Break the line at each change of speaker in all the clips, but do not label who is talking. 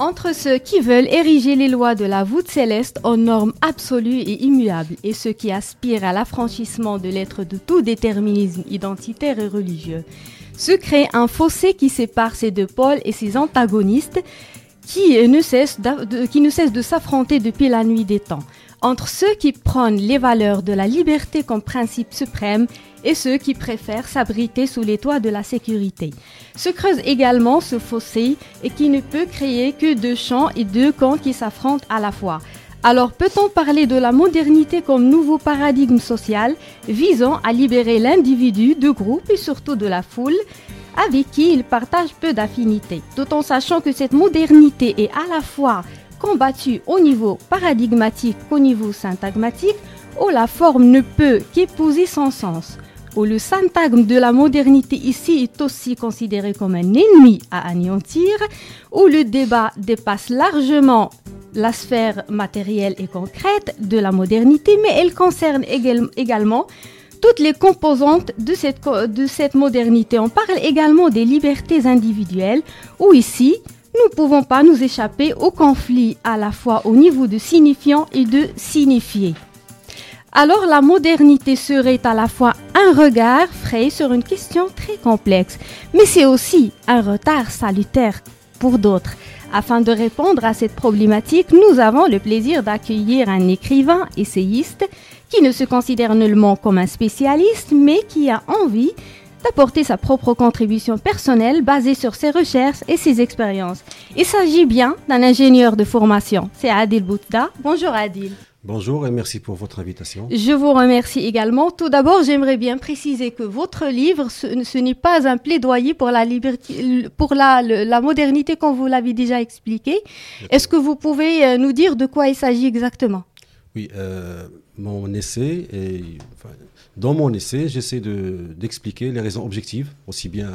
Entre ceux qui veulent ériger les lois de la voûte céleste en normes absolues et immuables et ceux qui aspirent à l'affranchissement de l'être de tout déterminisme identitaire et religieux, se crée un fossé qui sépare ces deux pôles et ses antagonistes qui ne cessent de, qui ne cessent de s'affronter depuis la nuit des temps, entre ceux qui prônent les valeurs de la liberté comme principe suprême et ceux qui préfèrent s'abriter sous les toits de la sécurité. Se creuse également ce fossé et qui ne peut créer que deux champs et deux camps qui s'affrontent à la fois. Alors peut-on parler de la modernité comme nouveau paradigme social visant à libérer l'individu, de groupe et surtout de la foule avec qui il partage peu d'affinités, tout en sachant que cette modernité est à la fois combattue au niveau paradigmatique qu'au niveau syntagmatique, où la forme ne peut qu'épouser son sens où le syntagme de la modernité ici est aussi considéré comme un ennemi à anéantir, où le débat dépasse largement la sphère matérielle et concrète de la modernité, mais elle concerne également toutes les composantes de cette, de cette modernité. On parle également des libertés individuelles, où ici, nous ne pouvons pas nous échapper au conflit à la fois au niveau de signifiant et de signifié. Alors la modernité serait à la fois un regard frais sur une question très complexe, mais c'est aussi un retard salutaire pour d'autres. Afin de répondre à cette problématique, nous avons le plaisir d'accueillir un écrivain, essayiste, qui ne se considère nullement comme un spécialiste, mais qui a envie d'apporter sa propre contribution personnelle basée sur ses recherches et ses expériences. Il s'agit bien d'un ingénieur de formation. C'est Adil Boutda. Bonjour Adil.
Bonjour et merci pour votre invitation.
Je vous remercie également. Tout d'abord, j'aimerais bien préciser que votre livre, ce, n'est pas un plaidoyer pour la liberté, pour la, la modernité, comme vous l'avez déjà expliqué. Est-ce que vous pouvez euh, nous dire de quoi il s'agit exactement?
Oui, euh, mon essai, dans mon essai, j'essaie d'expliquer les raisons objectives, aussi bien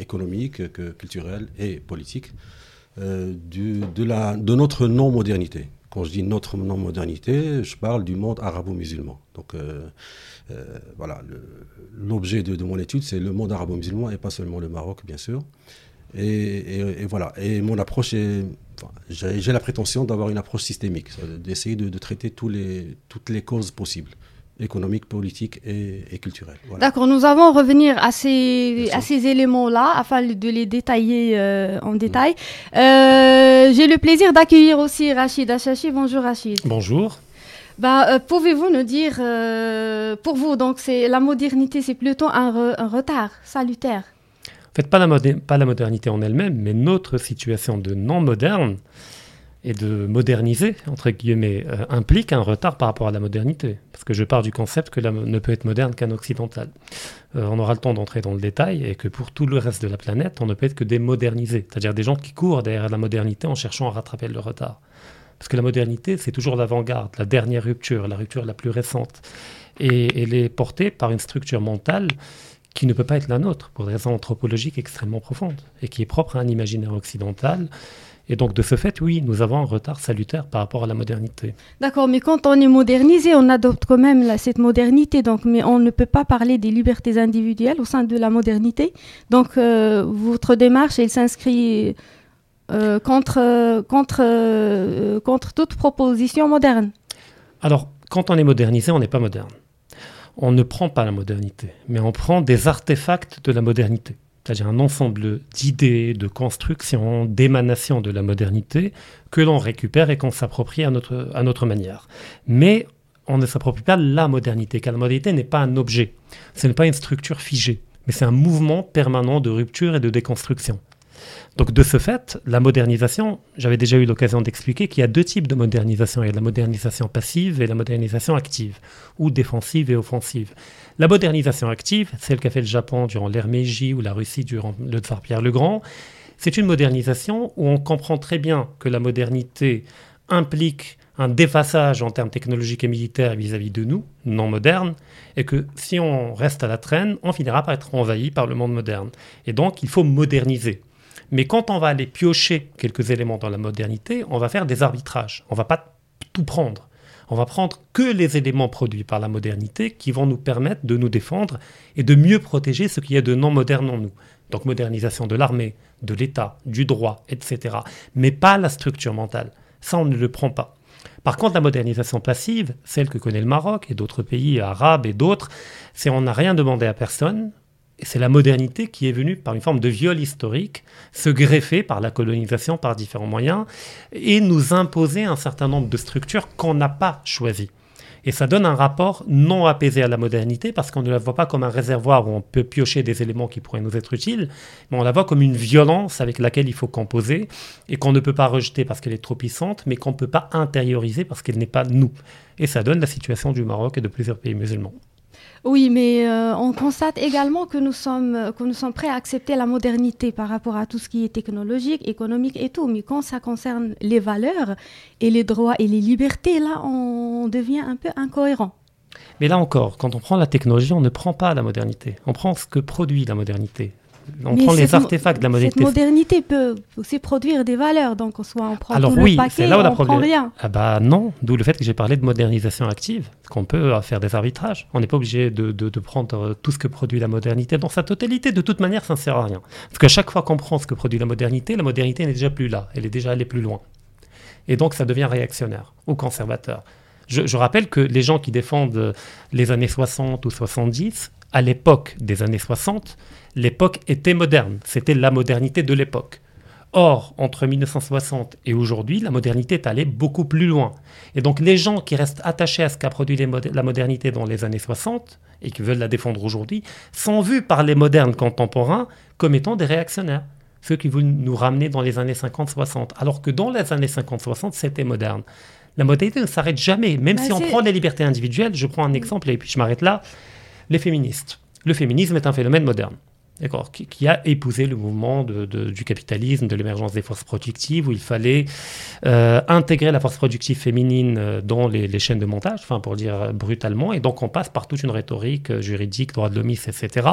économiques que culturelles et politiques, euh, du, de, la, de notre non-modernité. Quand je dis notre non-modernité, je parle du monde arabo-musulman. Donc euh, euh, voilà, l'objet de, mon étude, c'est le monde arabo-musulman et pas seulement le Maroc, bien sûr. Et, voilà, et mon approche est... j'ai la prétention d'avoir une approche systémique, d'essayer de, traiter toutes les causes possibles économique, politique et, culturelle.
D'accord, nous allons revenir à ces, à ces éléments-là afin de les détailler euh, en détail. Euh, j'ai le plaisir d'accueillir aussi Rachid Achachi. Bonjour Rachid.
Bonjour.
Bah, euh, Pouvez-vous nous dire, pour vous, donc c'est la modernité, c'est plutôt un, un, retard salutaire?
En fait, pas la, pas la modernité en elle-même, mais notre situation de non moderne et de moderniser, entre guillemets, euh, implique un retard par rapport à la modernité. Parce que je pars du concept que l'homme ne peut être moderne qu'un occidental. Euh, on aura le temps d'entrer dans le détail et que pour tout le reste de la planète, on ne peut être que des modernisés, c'est-à-dire des gens qui courent derrière la modernité en cherchant à rattraper le retard. Parce que la modernité, c'est toujours l'avant-garde, la dernière rupture, la rupture la plus récente. Et elle est portée par une structure mentale qui ne peut pas être la nôtre, pour des raisons anthropologiques extrêmement profondes, et qui est propre à un imaginaire occidental et donc, de ce fait, oui, nous avons un retard salutaire par rapport à la modernité.
D'accord, mais quand on est modernisé, on adopte quand même cette modernité. Donc, mais on ne peut pas parler des libertés individuelles au sein de la modernité. Donc, euh, votre démarche, elle s'inscrit euh, contre, contre, euh, contre toute proposition moderne.
Alors, quand on est modernisé, on n'est pas moderne. On ne prend pas la modernité, mais on prend des artefacts de la modernité c'est-à-dire un ensemble d'idées, de constructions, d'émanations de la modernité que l'on récupère et qu'on s'approprie à notre, à notre manière. Mais on ne s'approprie pas la modernité, car la modernité n'est pas un objet, ce n'est pas une structure figée, mais c'est un mouvement permanent de rupture et de déconstruction. Donc de ce fait, la modernisation, j'avais déjà eu l'occasion d'expliquer qu'il y a deux types de modernisation. Il y a la modernisation passive et la modernisation active, ou défensive et offensive. La modernisation active, celle qu'a fait le Japon durant l'ère Meiji ou la Russie durant le tsar Pierre le Grand, c'est une modernisation où on comprend très bien que la modernité implique un défaçage en termes technologiques et militaires vis-à-vis de nous, non modernes, et que si on reste à la traîne, on finira par être envahi par le monde moderne. Et donc, il faut moderniser. Mais quand on va aller piocher quelques éléments dans la modernité, on va faire des arbitrages. On va pas tout prendre. On va prendre que les éléments produits par la modernité qui vont nous permettre de nous défendre et de mieux protéger ce qui est de non moderne en nous. Donc modernisation de l'armée, de l'État, du droit, etc. Mais pas la structure mentale. Ça, on ne le prend pas. Par contre, la modernisation passive, celle que connaît le Maroc et d'autres pays arabes et d'autres, c'est on n'a rien demandé à personne, c'est la modernité qui est venue par une forme de viol historique, se greffer par la colonisation par différents moyens et nous imposer un certain nombre de structures qu'on n'a pas choisies. Et ça donne un rapport non apaisé à la modernité parce qu'on ne la voit pas comme un réservoir où on peut piocher des éléments qui pourraient nous être utiles, mais on la voit comme une violence avec laquelle il faut composer et qu'on ne peut pas rejeter parce qu'elle est trop puissante, mais qu'on ne peut pas intérioriser parce qu'elle n'est pas nous. Et ça donne la situation du Maroc et de plusieurs pays musulmans.
Oui, mais euh, on constate également que nous, sommes, que nous sommes prêts à accepter la modernité par rapport à tout ce qui est technologique, économique et tout. Mais quand ça concerne les valeurs et les droits et les libertés, là, on devient un peu incohérent.
Mais là encore, quand on prend la technologie, on ne prend pas la modernité. On prend ce que produit la modernité on prend les artefacts de la modernité.
Cette modernité peut aussi produire des valeurs, donc soit on prend
Alors
tout
oui,
le paquet, là où on prend rien.
Ah bah non, d'où le fait que j'ai parlé de modernisation active, qu'on peut euh, faire des arbitrages. On n'est pas obligé de, de, prendre euh, tout ce que produit la modernité dans sa totalité. De toute manière, ça ne sert à rien. Parce qu'à chaque fois qu'on prend ce que produit la modernité, la modernité n'est déjà plus là. Elle est déjà allée plus loin. Et donc, ça devient réactionnaire ou conservateur. Je, je rappelle que les gens qui défendent euh, les années 60 ou 70, à l'époque des années 60, l'époque était moderne, c'était la modernité de l'époque. Or, entre 1960 et aujourd'hui, la modernité est allée beaucoup plus loin. Et donc les gens qui restent attachés à ce qu'a produit la modernité dans les années 60 et qui veulent la défendre aujourd'hui, sont vus par les modernes contemporains comme étant des réactionnaires. Ceux qui veulent nous ramener dans les années 50-60. Alors que dans les années 50-60, c'était moderne. La modernité ne s'arrête jamais. Même bah, si on prend les libertés individuelles, je prends un exemple et puis je m'arrête là, les féministes. Le féminisme est un phénomène moderne d'accord, qui, a épousé le mouvement du capitalisme, de l'émergence des forces productives, où il fallait euh, intégrer la force productive féminine euh, dans les, chaînes de montage, enfin pour dire brutalement, et donc on passe par toute une rhétorique euh, juridique, droit de l'homme, etc.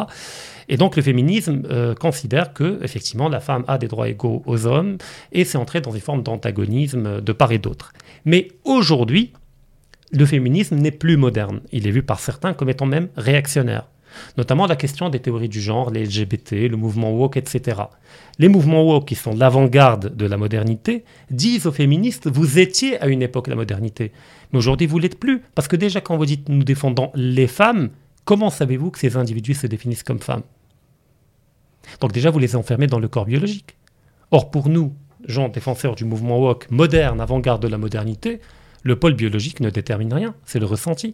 Et donc le féminisme considère que effectivement la femme a des droits égaux aux hommes, et c'est entré dans une forme d'antagonisme de part et d'autre. Mais aujourd'hui, le féminisme n'est plus moderne. Il est vu par certains comme étant même réactionnaire notamment la question des théories du genre, les LGBT, le mouvement woke, etc. Les mouvements woke, qui sont l'avant-garde de la modernité, disent aux féministes, vous étiez à une époque la modernité, mais aujourd'hui vous l'êtes plus, parce que déjà quand vous dites nous défendons les femmes, comment savez-vous que ces individus se définissent comme femmes? Donc déjà vous les enfermez dans le corps biologique. Or pour nous, gens défenseurs du mouvement woke moderne, avant-garde de la modernité, le pôle biologique ne détermine rien, c'est le ressenti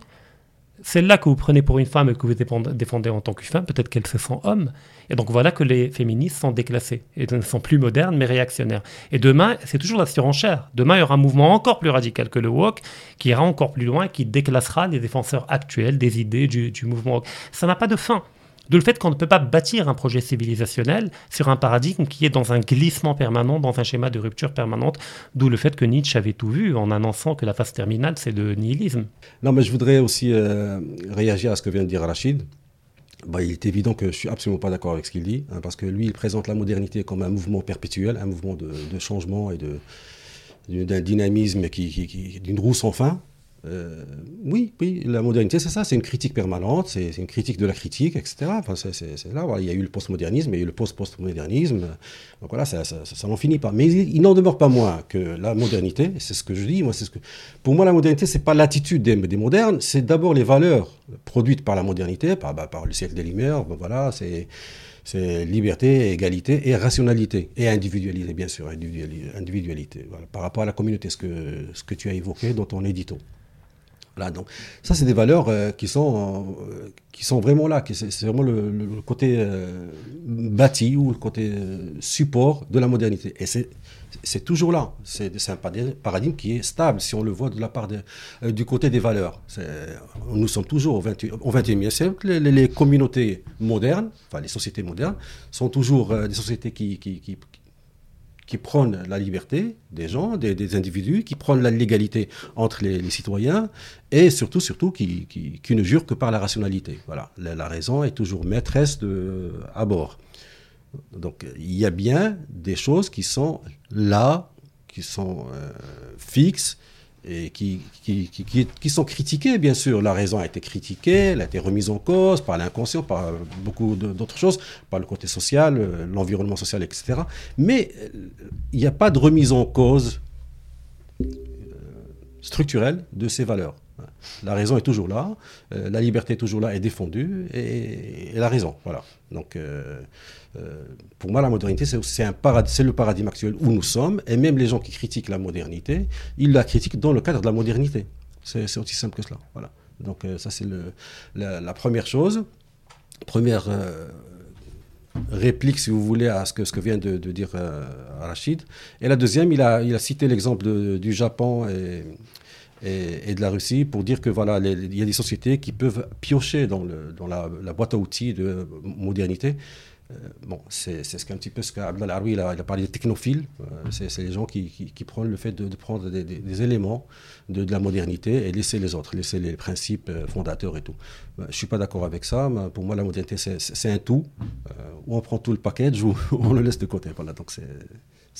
celle-là que vous prenez pour une femme et que vous défendez en tant que femme, peut-être qu'elle se sent homme. Et donc voilà que les féministes sont déclassées et ne sont plus modernes mais réactionnaires. Et demain, c'est toujours la surenchère. Demain, il y aura un mouvement encore plus radical que le woke qui ira encore plus loin et qui déclassera les défenseurs actuels des idées du, du mouvement woke. Ça n'a pas de fin. D'où le fait qu'on ne peut pas bâtir un projet civilisationnel sur un paradigme qui est dans un glissement permanent, dans un schéma de rupture permanente. D'où le fait que Nietzsche avait tout vu en annonçant que la phase terminale, c'est de nihilisme.
Non, mais je voudrais aussi euh, réagir à ce que vient de dire Rachid. Bah, il est évident que je suis absolument pas d'accord avec ce qu'il dit, hein, parce que lui, il présente la modernité comme un mouvement perpétuel, un mouvement de, changement et d'un dynamisme qui, d'une roue sans fin. Euh, oui, oui, la modernité, c'est ça, c'est une critique permanente, c'est une critique de la critique, etc. Enfin, c'est là, il y a eu le postmodernisme, il y a eu le post-postmodernisme, donc voilà, ça, ça, n'en finit pas. Mais il, n'en demeure pas moins que la modernité, c'est ce que je dis, moi, ce que, pour moi, la modernité, c'est pas l'attitude des, modernes, c'est d'abord les valeurs produites par la modernité, par, bah, le siècle des Lumières, voilà, c'est liberté, égalité et rationalité. Et individualité, bien sûr, individualité. Par rapport à la communauté, ce que tu as évoqué dans ton édito donc ça, c'est des valeurs euh, qui, sont, euh, qui sont vraiment là. C'est vraiment le, côté euh, bâti ou le côté support de la modernité. Et c'est toujours là. C'est un paradigme qui est stable si on le voit de la part du côté des valeurs. Nous sommes toujours au, 21e siècle. Les, communautés modernes, enfin les sociétés modernes, sont toujours des sociétés qui prônent la liberté des gens, des, individus, qui prônent la légalité entre les, citoyens, et surtout, surtout, qui, qui, ne jurent que par la rationalité. Voilà, la, raison est toujours maîtresse à bord. Donc, il y a bien des choses qui sont là, qui sont euh, fixes, et qui, qui, qui, sont critiquées, bien sûr. La raison a été critiquée, elle a été remise en cause par l'inconscient, par beaucoup d'autres choses, par le côté social, euh, l'environnement social, etc. Mais euh, il n'y a pas de remise en cause euh, structurelle de ces valeurs. La raison est toujours là, la liberté est toujours là et défendue, et, la raison, voilà. Donc, euh, pour moi, la modernité, c'est le paradigme actuel où nous sommes, et même les gens qui critiquent la modernité, ils la critiquent dans le cadre de la modernité. C'est aussi simple que cela. Voilà. Donc euh, ça, c'est la, première chose. Première euh, réplique, si vous voulez, à ce que, ce que vient de, dire Rachid. Et la deuxième, il a, il a cité l'exemple du Japon et, et, de la Russie pour dire que voilà, il y a des sociétés qui peuvent piocher dans, la, boîte à outils de modernité euh, bon, c'est ce qu'un petit peu ce qu'Abdel Aroui il a, parlé de technophiles. Euh, c'est les gens qui, qui, prennent le fait de, prendre des, éléments de, la modernité et laisser les autres, laisser les principes euh, fondateurs et tout. je ne suis pas d'accord avec ça. Mais pour moi, la modernité, c'est un tout. où on prend tout le package ou on le laisse de côté. Voilà, donc c'est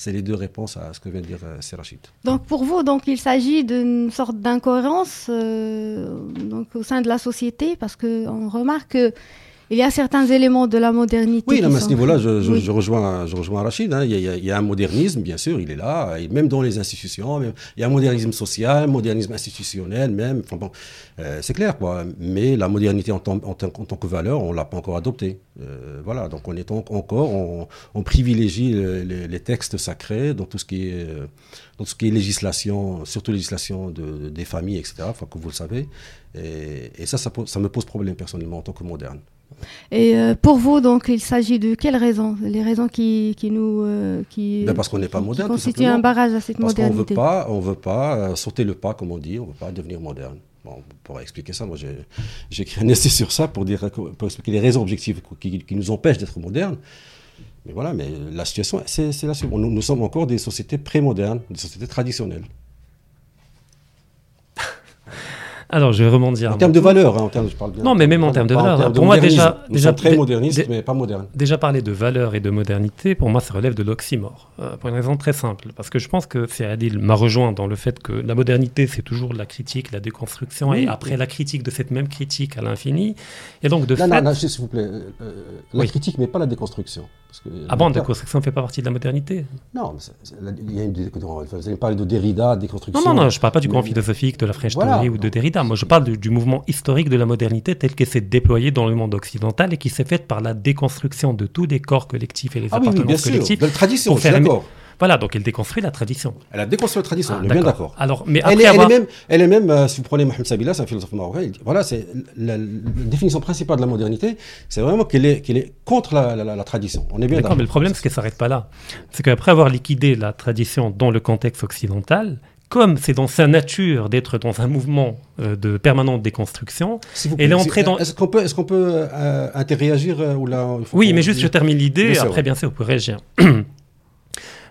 les deux réponses à ce que vient de dire Serachit.
Donc pour vous, donc il s'agit d'une sorte d'incohérence donc au sein de la société parce qu'on remarque que il y a certains éléments de la modernité.
Oui, à ce niveau-là, je, rejoins, je rejoins Rachid. Hein. Il, y a, un modernisme, bien sûr, il est là, et même dans les institutions. il y a un modernisme social, un modernisme institutionnel, même. Enfin, bon, euh, c'est clair, quoi. Mais la modernité en, tant, en, tant que valeur, on ne l'a pas encore adoptée. Euh, voilà, donc on est encore, on, privilégie les, textes sacrés dans tout ce qui est, euh, dans tout ce qui est législation, surtout législation de, des familles, etc., enfin, comme vous le savez. Et, ça, ça, ça me pose problème personnellement en tant que moderne.
Et euh, pour vous, donc, il s'agit de quelles raisons? Les raisons qui, qui nous.
Euh, qui, ben parce qu'on n'est pas moderne.
constituent un barrage à cette modernité.
Parce qu'on ne veut pas euh, sauter le pas, comme on dit, on ne veut pas devenir moderne. Bon, pour expliquer ça, moi j'ai écrit un essai sur ça pour, dire, pour expliquer les raisons objectives qui, qui nous empêchent d'être modernes. Mais voilà, mais la situation, c'est la suivante. Nous, nous sommes encore des sociétés pré-modernes, des sociétés traditionnelles.
Alors, je vais rebondir.
En termes de valeur, hein, en termes, je parle bien.
Non, mais même en termes de valeur. Pour moi, déjà, déjà
très moderniste, mais pas moderne.
Déjà parler de valeur et de modernité, pour moi, ça relève de l'oxymore. Euh, pour une raison très simple, parce que je pense que Adil m'a rejoint dans le fait que la modernité, c'est toujours la critique, la déconstruction, et après la critique de cette même critique à l'infini. Et donc, de
fait. Non, non, s'il vous plaît, euh, euh, la critique, mais pas la déconstruction.
ah bon, la déconstruction ne fait pas partie de la modernité?
Non, il y a une, vous allez parler de Derrida, déconstruction.
Non, non, non, je ne parle pas du courant philosophique, de la French Theory ou de Derrida. Moi, je parle du, mouvement historique de la modernité tel qu'il s'est déployé dans le monde occidental et qui s'est fait par la déconstruction de tous les corps collectifs et les ah appartenances collectives.
De la tradition, je suis d'accord.
Voilà, donc elle déconstruit la tradition.
Elle a déconstruit la tradition, on est bien d'accord.
Alors, mais
elle, est, même, elle est même, euh, si vous prenez Mohamed Sabila, c'est un philosophe marocain, voilà, c'est la, définition principale de la modernité, c'est vraiment qu'elle est, qu'elle est contre la, la, tradition. On est bien d'accord.
Mais le problème, c'est qu'elle s'arrête pas là. C'est qu'après avoir liquidé la tradition dans le contexte occidental, comme c'est dans sa nature d'être dans un mouvement euh, de permanente déconstruction,
elle est entrée dans. Est-ce qu'on peut, est-ce qu'on peut euh, interréagir euh, ou là
Oui, mais juste je termine l'idée. Après, bien sûr, vous pouvez réagir.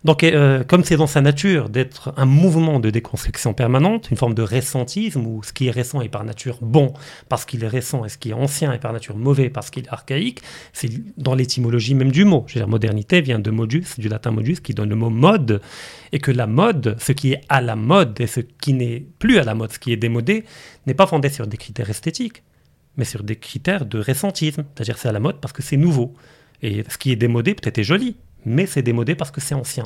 Donc, euh, comme c'est dans sa nature d'être un mouvement de déconstruction permanente, une forme de récentisme, où ce qui est récent est par nature bon parce qu'il est récent, et ce qui est ancien est par nature mauvais parce qu'il est archaïque, c'est dans l'étymologie même du mot. Je veux dire, modernité vient de modus, du latin modus, qui donne le mot mode, et que la mode, ce qui est à la mode et ce qui n'est plus à la mode, ce qui est démodé, n'est pas fondé sur des critères esthétiques, mais sur des critères de récentisme. C'est-à-dire c'est à la mode parce que c'est nouveau. Et ce qui est démodé peut-être est joli, mais c'est démodé parce que c'est ancien.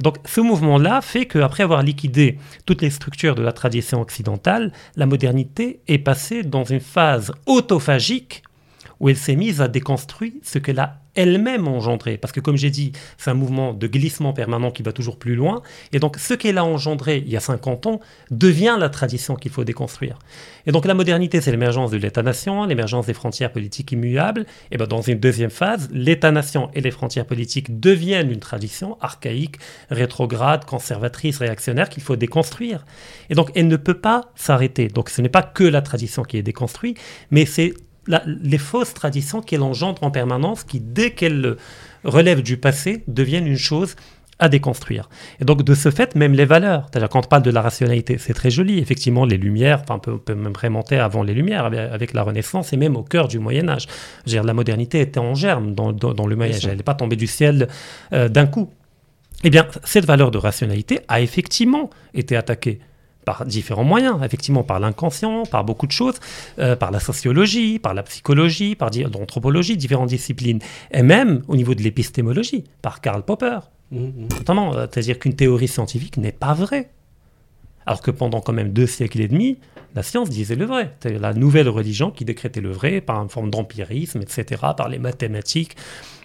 donc ce mouvement-là fait qu'après avoir liquidé toutes les structures de la tradition occidentale, la modernité est passée dans une phase autophagique où elle s'est mise à déconstruire ce qu'elle a elle-même engendré. Parce que comme j'ai dit, c'est un mouvement de glissement permanent qui va toujours plus loin. Et donc ce qu'elle a engendré il y a 50 ans devient la tradition qu'il faut déconstruire. Et donc la modernité, c'est l'émergence de l'État-nation, l'émergence des frontières politiques immuables. Et bien dans une deuxième phase, l'État-nation et les frontières politiques deviennent une tradition archaïque, rétrograde, conservatrice, réactionnaire qu'il faut déconstruire. Et donc elle ne peut pas s'arrêter. Donc ce n'est pas que la tradition qui est déconstruite, mais c'est les fausses traditions qu'elle engendre en permanence, qui, dès qu'elles relèvent du passé, deviennent une chose à déconstruire. Et donc, de ce fait, même les valeurs, c'est-à-dire quand on parle de la rationalité, c'est très joli. Effectivement, les Lumières, enfin, on peut, même remonter avant les Lumières, avec, la Renaissance et même au cœur du Moyen-Âge. La modernité était en germe dans, le Moyen-Âge, elle n'est pas tombée du ciel euh, d'un coup. Eh bien, cette valeur de rationalité a effectivement été attaquée par différents moyens, effectivement, par l'inconscient, par beaucoup de choses, euh, par la sociologie, par la psychologie, par l'anthropologie, différentes disciplines, et même au niveau de l'épistémologie, par Karl Popper. Mmh, mmh. Notamment, euh, c'est-à-dire qu'une théorie scientifique n'est pas vraie. Alors que pendant quand même deux siècles et demi, la science disait le vrai. C'est la nouvelle religion qui décrétait le vrai par une forme d'empirisme, etc., par les mathématiques,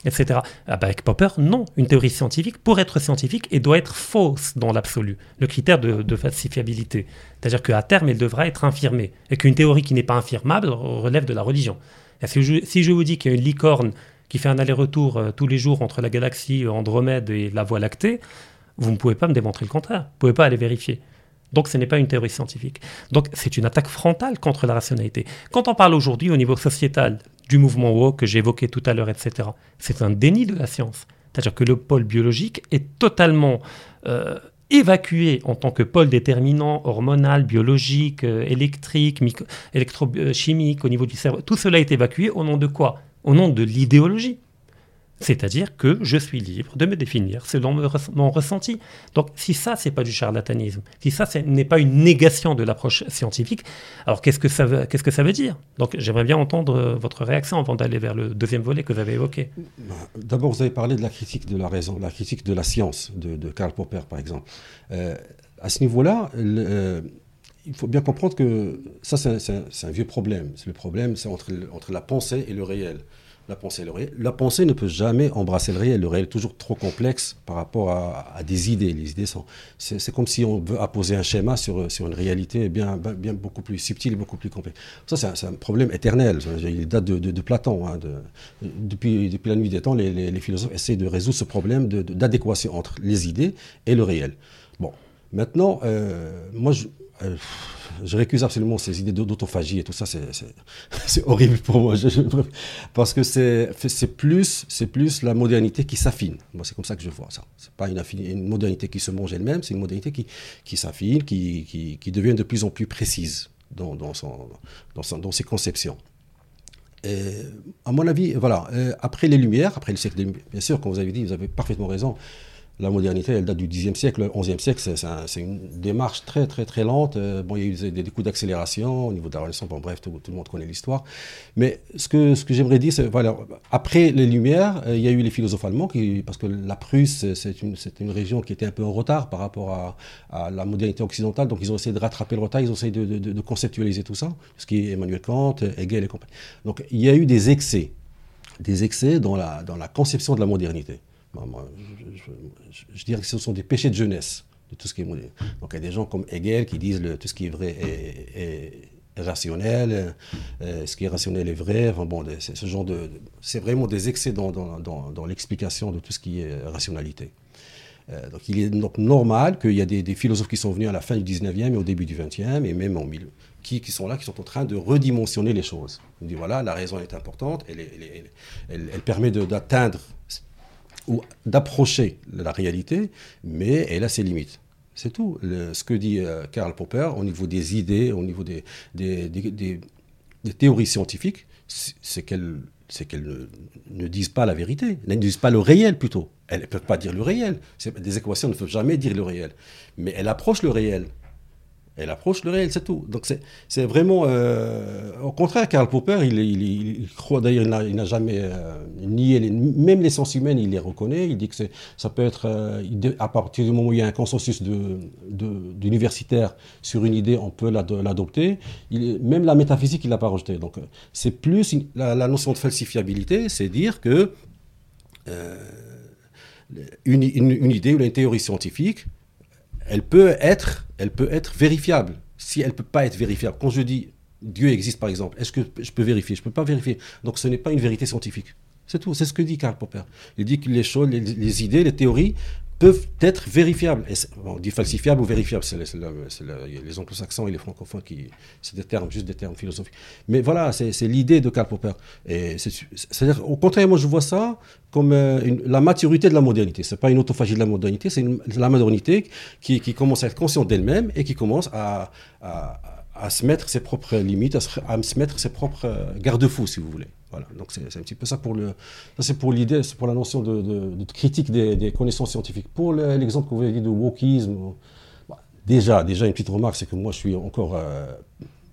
etc. Ah bah, avec Popper, non. Une théorie scientifique, pour être scientifique, elle doit être fausse dans l'absolu. Le critère de, falsifiabilité. C'est-à-dire qu'à terme, elle devra être infirmée. Et qu'une théorie qui n'est pas infirmable relève de la religion. si, je, vous dis qu'il y a une licorne qui fait un aller-retour euh, tous les jours entre la galaxie Andromède et la Voie lactée, vous ne pouvez pas me démontrer le contraire. Vous ne pouvez pas aller vérifier. Donc ce n'est pas une théorie scientifique. Donc c'est une attaque frontale contre la rationalité. Quand on parle aujourd'hui au niveau sociétal du mouvement woke que j'évoquais tout à l'heure, etc., c'est un déni de la science. C'est-à-dire que le pôle biologique est totalement euh, évacué en tant que pôle déterminant hormonal, biologique, euh, électrique, électrochimique au niveau du cerveau. Tout cela est évacué au nom de quoi? Au nom de l'idéologie. C'est-à-dire que je suis libre de me définir selon mon ressenti. Donc si ça, c'est pas du charlatanisme, si ça, ce n'est pas une négation de l'approche scientifique, alors qu'est-ce que ça veut, qu'est-ce que ça veut dire? Donc j'aimerais bien entendre euh, votre réaction avant d'aller vers le deuxième volet que vous avez évoqué.
D'abord, vous avez parlé de la critique de la raison, la critique de la science, de, Karl Popper, par exemple. Euh, à ce niveau-là, euh, il faut bien comprendre que ça, c'est un, vieux problème. Le problème, c'est entre la pensée et le réel la pensée le réel. La pensée ne peut jamais embrasser le réel. Le réel est toujours trop complexe par rapport à, des idées. Les idées sont. C'est comme si on veut apposer un schéma sur, sur une réalité bien, bien beaucoup plus subtile et beaucoup plus complexe. Ça, c'est un, problème éternel. Il date de, Platon. Hein, depuis, depuis la nuit des temps, les, philosophes essaient de résoudre ce problème d'adéquation entre les idées et le réel. Bon, maintenant, euh, moi, je. Euh, je récuse absolument ces idées d'autophagie et tout ça, c'est horrible pour moi. parce que c'est plus, plus la modernité qui s'affine. Moi, c'est comme ça que je vois ça. C'est pas une, modernité qui se mange elle-même, c'est une modernité qui, s'affine, qui, devient de plus en plus précise dans, ses conceptions. À mon avis, voilà, après les Lumières, après le siècle des Lumières, bien sûr, comme vous avez dit, vous avez parfaitement raison, la modernité, elle date du Xe siècle, le XIe siècle, c'est une démarche très, très, très lente. Euh, bon, il y a eu des, coups d'accélération au niveau de la Renaissance, bon, bref, tout, le monde connaît l'histoire. Mais ce que, j'aimerais dire, c'est, voilà, après les Lumières, euh, il y a eu les philosophes allemands, parce que la Prusse, c'est une, région qui était un peu en retard par rapport à, la modernité occidentale, donc ils ont essayé de rattraper le retard, ils ont essayé de, conceptualiser tout ça, ce qui est Emmanuel Kant, Hegel et compagnie. Donc il y a eu des excès, des excès dans la conception de la modernité je, dirais que ce sont des péchés de jeunesse, de tout ce qui est. Donc il y a des gens comme Hegel qui disent que tout ce qui est vrai est, rationnel, euh, ce qui est rationnel est vrai. Enfin bon, c'est ce genre de, c'est vraiment des excès dans, l'explication de tout ce qui est rationalité. Euh, donc il est normal qu'il y a des, philosophes qui sont venus à la fin du 19e et au début du 20e et même en milieu, qui, sont là, qui sont en train de redimensionner les choses. On dit voilà, la raison est importante, elle permet d'atteindre ou d'approcher la réalité, mais elle a ses limites. C'est tout. ce que dit euh, Karl Popper au niveau des idées, au niveau des, des, théories scientifiques, c'est qu'elles ne, disent pas la vérité, elles ne disent pas le réel plutôt. Elles ne peuvent pas dire le réel. Des équations ne peuvent jamais dire le réel. Mais elles approchent le réel. Elle approche le réel, c'est tout. Donc c'est vraiment... Euh, au contraire, Karl Popper, il, croit d'ailleurs, il n'a jamais euh, nié, les, même l'essence humaine, il les reconnaît. Il dit que ça peut être, euh, à partir du moment où il y a un consensus d'universitaire sur une idée, on peut l'adopter. Même la métaphysique, il ne l'a pas rejeté. Donc c'est plus la, notion de falsifiabilité, c'est dire que une, une, idée ou une théorie scientifique elle peut être, elle peut être vérifiable. Si elle ne peut pas être vérifiable, quand je dis Dieu existe par exemple, est-ce que je peux vérifier? Je ne peux pas vérifier. Donc ce n'est pas une vérité scientifique. C'est tout, c'est ce que dit Karl Popper. Il dit que les choses, les idées, les théories peuvent être vérifiables. on dit falsifiable ou vérifiable, c'est les anglo-saxons et les francophones qui. C'est des termes, juste des termes philosophiques. Mais voilà, c'est l'idée de Karl Popper. C'est-à-dire, au contraire, moi je vois ça comme euh, la maturité de la modernité. Ce n'est pas une autophagie de la modernité, c'est la modernité qui, commence à être consciente d'elle-même et qui commence à, se mettre ses propres limites, à se, à se mettre ses propres euh, garde-fous, si vous voulez. Voilà, donc c'est un petit peu ça pour le, ça c'est pour l'idée, c'est pour la notion de, de, critique des, des, connaissances scientifiques. Pour l'exemple que vous avez dit de wokisme, bah, déjà, déjà une petite remarque, c'est que moi je suis encore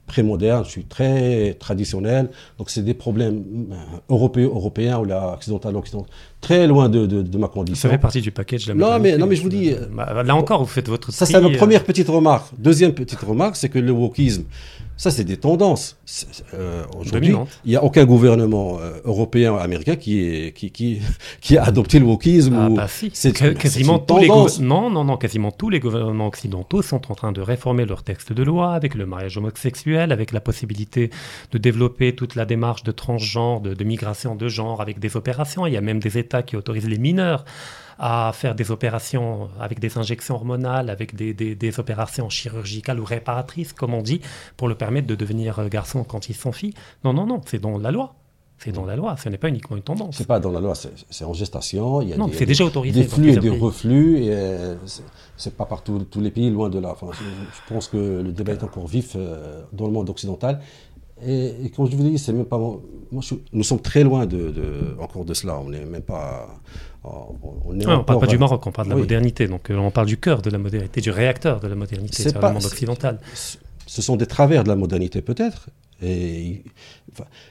pré-moderne, je suis très traditionnel. Donc c'est des problèmes euh, européens, européens ou là, occidental, occidental, très loin de, de, ma condition.
Ça fait partie du package
la Non, mais, non, mais je vous dis.
Là encore, vous faites votre.
Ça, c'est la première petite remarque. Deuxième petite remarque, c'est que le wokisme, ça, c'est des tendances. Euh, Aujourd'hui, il n'y a aucun gouvernement euh, européen ou américain qui, est, qui, qui, qui, a adopté le wokisme.
Ah, bah si. C'est quasiment tous les non, non, non, quasiment tous les gouvernements occidentaux sont en train de réformer leurs textes de loi avec le mariage homosexuel, avec la possibilité de développer toute la démarche de transgenre, de, de migration de genre, avec des opérations. Il y a même des États qui autorisent les mineurs à faire des opérations avec des injections hormonales, avec des, des, opérations chirurgicales ou réparatrices, comme on dit, pour le permettre de devenir euh, garçon quand ils sont filles. Non, non, non, c'est dans la loi. C'est dans la loi, ce n'est pas uniquement une tendance.
C'est pas dans la loi, c'est en gestation.
Il y a non, c'est déjà autorisé.
Des flux et des reflux, et euh, c'est pas partout, tous les pays, loin de là. Enfin, je, pense que le débat est encore vif euh, dans le monde occidental. Et, comme je vous dis, c'est même pas. Moi, nous sommes très loin de, encore de cela. On n'est même pas.
On ne parle pas du Maroc, on parle de la modernité. Donc euh, on parle du cœur de la modernité, du réacteur de la modernité, c'est le monde occidental.
Ce sont des travers de la modernité peut-être. Et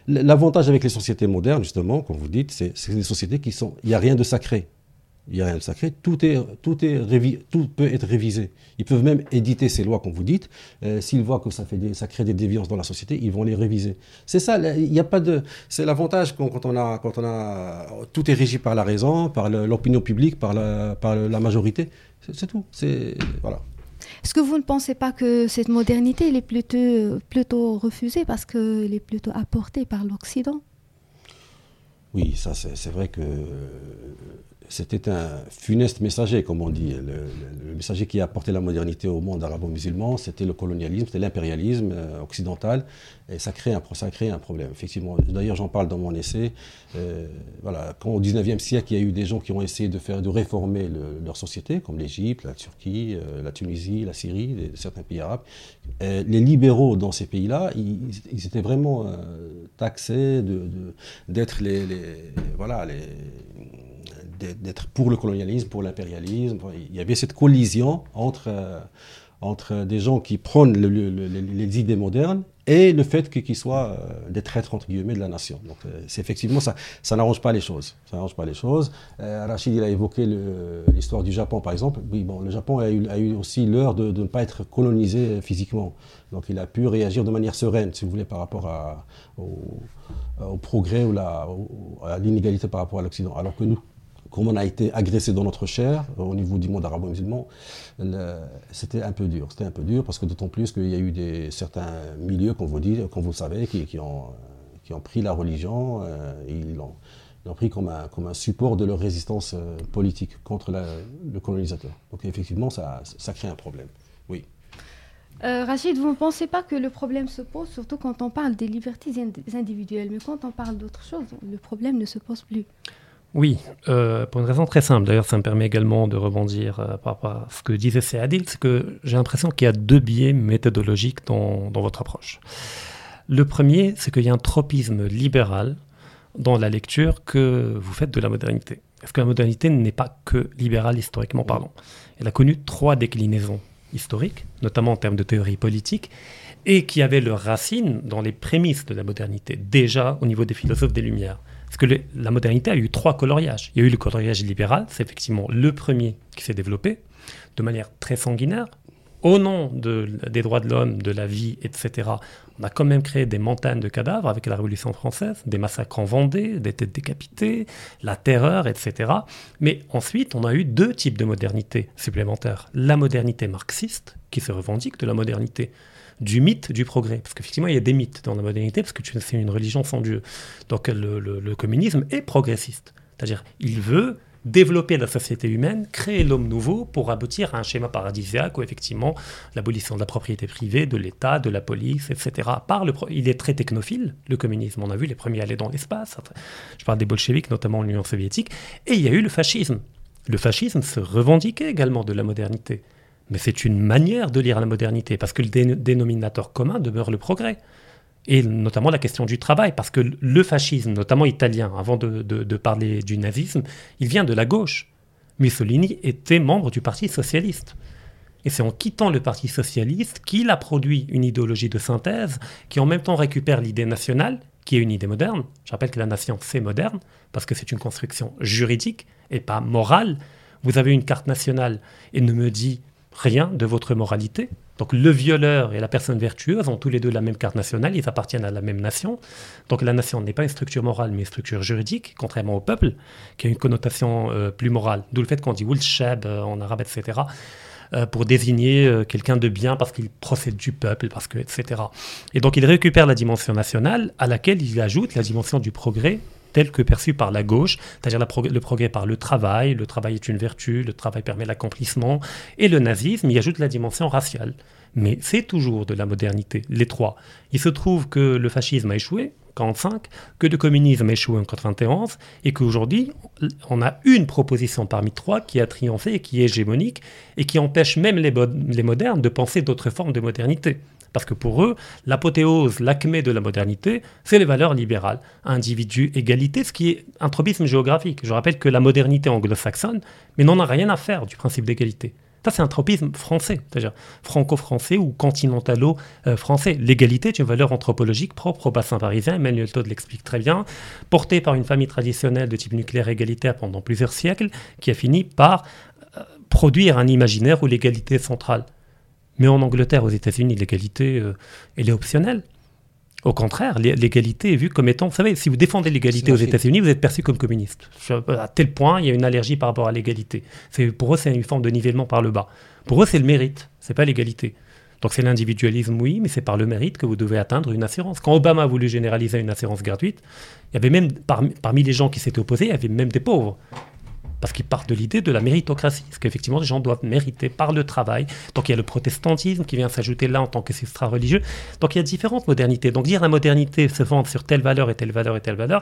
l'avantage avec les sociétés modernes, justement, comme vous dites, c'est des sociétés qui sont. Il n'y a rien de sacré il n'y a rien de sacré, tout, est, tout, est tout peut être révisé. Ils peuvent même éditer ces lois, comme vous dites. Euh, s'ils voient que ça, fait des, ça crée des déviances dans la société, ils vont les réviser. C'est ça, il n'y a pas de. C'est l'avantage quand, on a, quand on a. Tout est régi par la raison, par l'opinion publique, par la, par la majorité. C'est tout. C'est. Voilà.
Est-ce que vous ne pensez pas que cette modernité elle est plutôt, plutôt refusée parce qu'elle est plutôt apportée par l'Occident?
Oui, ça c'est vrai que c'était un funeste messager, comme on dit. Le, messager qui a apporté la modernité au monde arabo-musulman, c'était le colonialisme, c'était l'impérialisme euh, occidental, et ça crée un, ça crée un problème. Effectivement, d'ailleurs, j'en parle dans mon essai. Euh, voilà, quand au 19e siècle, il y a eu des gens qui ont essayé de faire, de réformer leur société, comme l'Égypte, la Turquie, euh, la Tunisie, la Syrie, certains pays arabes. les libéraux dans ces pays-là, ils, étaient vraiment taxés d'être de, les, les, voilà, les d'être pour le colonialisme, pour l'impérialisme. Il y avait cette collision entre, euh, entre des gens qui prônent les idées modernes et le fait qu'ils soient euh, des traîtres entre guillemets de la nation. Donc euh, c'est effectivement ça, ça n'arrange pas les choses. Ça n'arrange pas les choses. Rachid il a évoqué l'histoire du Japon par exemple. Oui bon, le Japon a eu, aussi l'heure de, ne pas être colonisé physiquement. Donc il a pu réagir de manière sereine, si vous voulez, par rapport au, progrès ou la, à l'inégalité par rapport à l'Occident. Alors que nous, comme on a été agressé dans notre chair au niveau du monde arabo-musulman, c'était un peu dur. C'était un peu dur parce que d'autant plus qu'il y a eu des, certains milieux, comme vous, dites, comme vous le savez, qui, ont, qui ont pris la religion, euh, ils l'ont pris comme un, comme un support de leur résistance euh, politique contre le colonisateur. Donc effectivement, ça, ça crée un problème. Oui.
Euh, Rachid, vous ne pensez pas que le problème se pose, surtout quand on parle des libertés individuelles, mais quand on parle d'autre chose, le problème ne se pose plus
oui, euh, pour une raison très simple. D'ailleurs, ça me permet également de rebondir euh, par rapport à ce que disait Seadil, c'est que j'ai l'impression qu'il y a deux biais méthodologiques dans, votre approche. Le premier, c'est qu'il y a un tropisme libéral dans la lecture que vous faites de la modernité. Parce que la modernité n'est pas que libérale historiquement parlant? Elle a connu trois déclinaisons historiques, notamment en termes de théorie politique, et qui avaient leurs racines dans les prémices de la modernité, déjà au niveau des philosophes des Lumières. Parce que la modernité a eu trois coloriages. Il y a eu le coloriage libéral, c'est effectivement le premier qui s'est développé de manière très sanguinaire. Au nom des droits de l'homme, de la vie, etc., on a quand même créé des montagnes de cadavres avec la Révolution française, des massacres en Vendée, des têtes décapitées, la terreur, etc. Mais ensuite, on a eu deux types de modernité supplémentaires. La modernité marxiste, qui se revendique de la modernité du mythe du progrès. Parce qu'effectivement, il y a des mythes dans la modernité, parce que c'est une religion sans Dieu. Donc le, communisme est progressiste. C'est-à-dire, il veut développer la société humaine, créer l'homme nouveau pour aboutir à un schéma paradisiaque où effectivement l'abolition de la propriété privée, de l'État, de la police, etc. Le il est très technophile, le communisme. On a vu les premiers aller dans l'espace. Je parle des bolcheviks, notamment l'Union soviétique. Et il y a eu le fascisme. Le fascisme se revendiquait également de la modernité. Mais c'est une manière de lire la modernité, parce que le dénominateur commun demeure le progrès. Et notamment la question du travail, parce que le fascisme, notamment italien, avant de, parler du nazisme, il vient de la gauche. Mussolini était membre du Parti socialiste. Et c'est en quittant le Parti socialiste qu'il a produit une idéologie de synthèse qui en même temps récupère l'idée nationale, qui est une idée moderne. Je rappelle que la nation, c'est moderne, parce que c'est une construction juridique et pas morale. Vous avez une carte nationale et ne me dit rien de votre moralité. Donc le violeur et la personne vertueuse ont tous les deux la même carte nationale, ils appartiennent à la même nation. Donc la nation n'est pas une structure morale, mais une structure juridique, contrairement au peuple, qui a une connotation euh, plus morale. D'où le fait qu'on dit Wulshab euh, en arabe, etc., euh, pour désigner quelqu'un de bien parce qu'il procède du peuple, parce que, etc. Et donc il récupère la dimension nationale à laquelle il ajoute la dimension du progrès tel que perçu par la gauche, c'est-à-dire le progrès par le travail, le travail est une vertu, le travail permet l'accomplissement, et le nazisme y ajoute la dimension raciale. Mais c'est toujours de la modernité, les trois. Il se trouve que le fascisme a échoué, en 1945, que le communisme a échoué en 1991, et qu'aujourd'hui, on a une proposition parmi trois qui a triomphé et qui est hégémonique, et qui empêche même les modernes de penser d'autres formes de modernité. Parce que pour eux, l'apothéose, l'acmé de la modernité, c'est les valeurs libérales. Individu, égalité, ce qui est un tropisme géographique. Je rappelle que la modernité anglo-saxonne, mais n'en a rien à faire du principe d'égalité. Ça, c'est un tropisme français, c'est-à-dire franco-français ou continentalo-français. L'égalité est une valeur anthropologique propre au bassin parisien, Emmanuel Todd l'explique très bien, portée par une famille traditionnelle de type nucléaire égalitaire pendant plusieurs siècles, qui a fini par euh, produire un imaginaire où l'égalité est centrale. Mais en Angleterre, aux États-Unis, l'égalité, euh, elle est optionnelle. Au contraire, l'égalité est vue comme étant, vous savez, si vous défendez l'égalité aux États-Unis, vous êtes perçu comme communiste. À tel point, il y a une allergie par rapport à l'égalité. Pour eux, c'est une forme de nivellement par le bas. Pour eux, c'est le mérite, c'est pas l'égalité. Donc c'est l'individualisme, oui, mais c'est par le mérite que vous devez atteindre une assurance. Quand Obama a voulu généraliser une assurance gratuite, il y avait même, parmi, parmi les gens qui s'étaient opposés, il y avait même des pauvres parce qu'ils partent de l'idée de la méritocratie, ce qu'effectivement les gens doivent mériter par le travail. Donc il y a le protestantisme qui vient s'ajouter là en tant que substrat religieux. Donc il y a différentes modernités. Donc dire la modernité se vend sur telle valeur et telle valeur et telle valeur,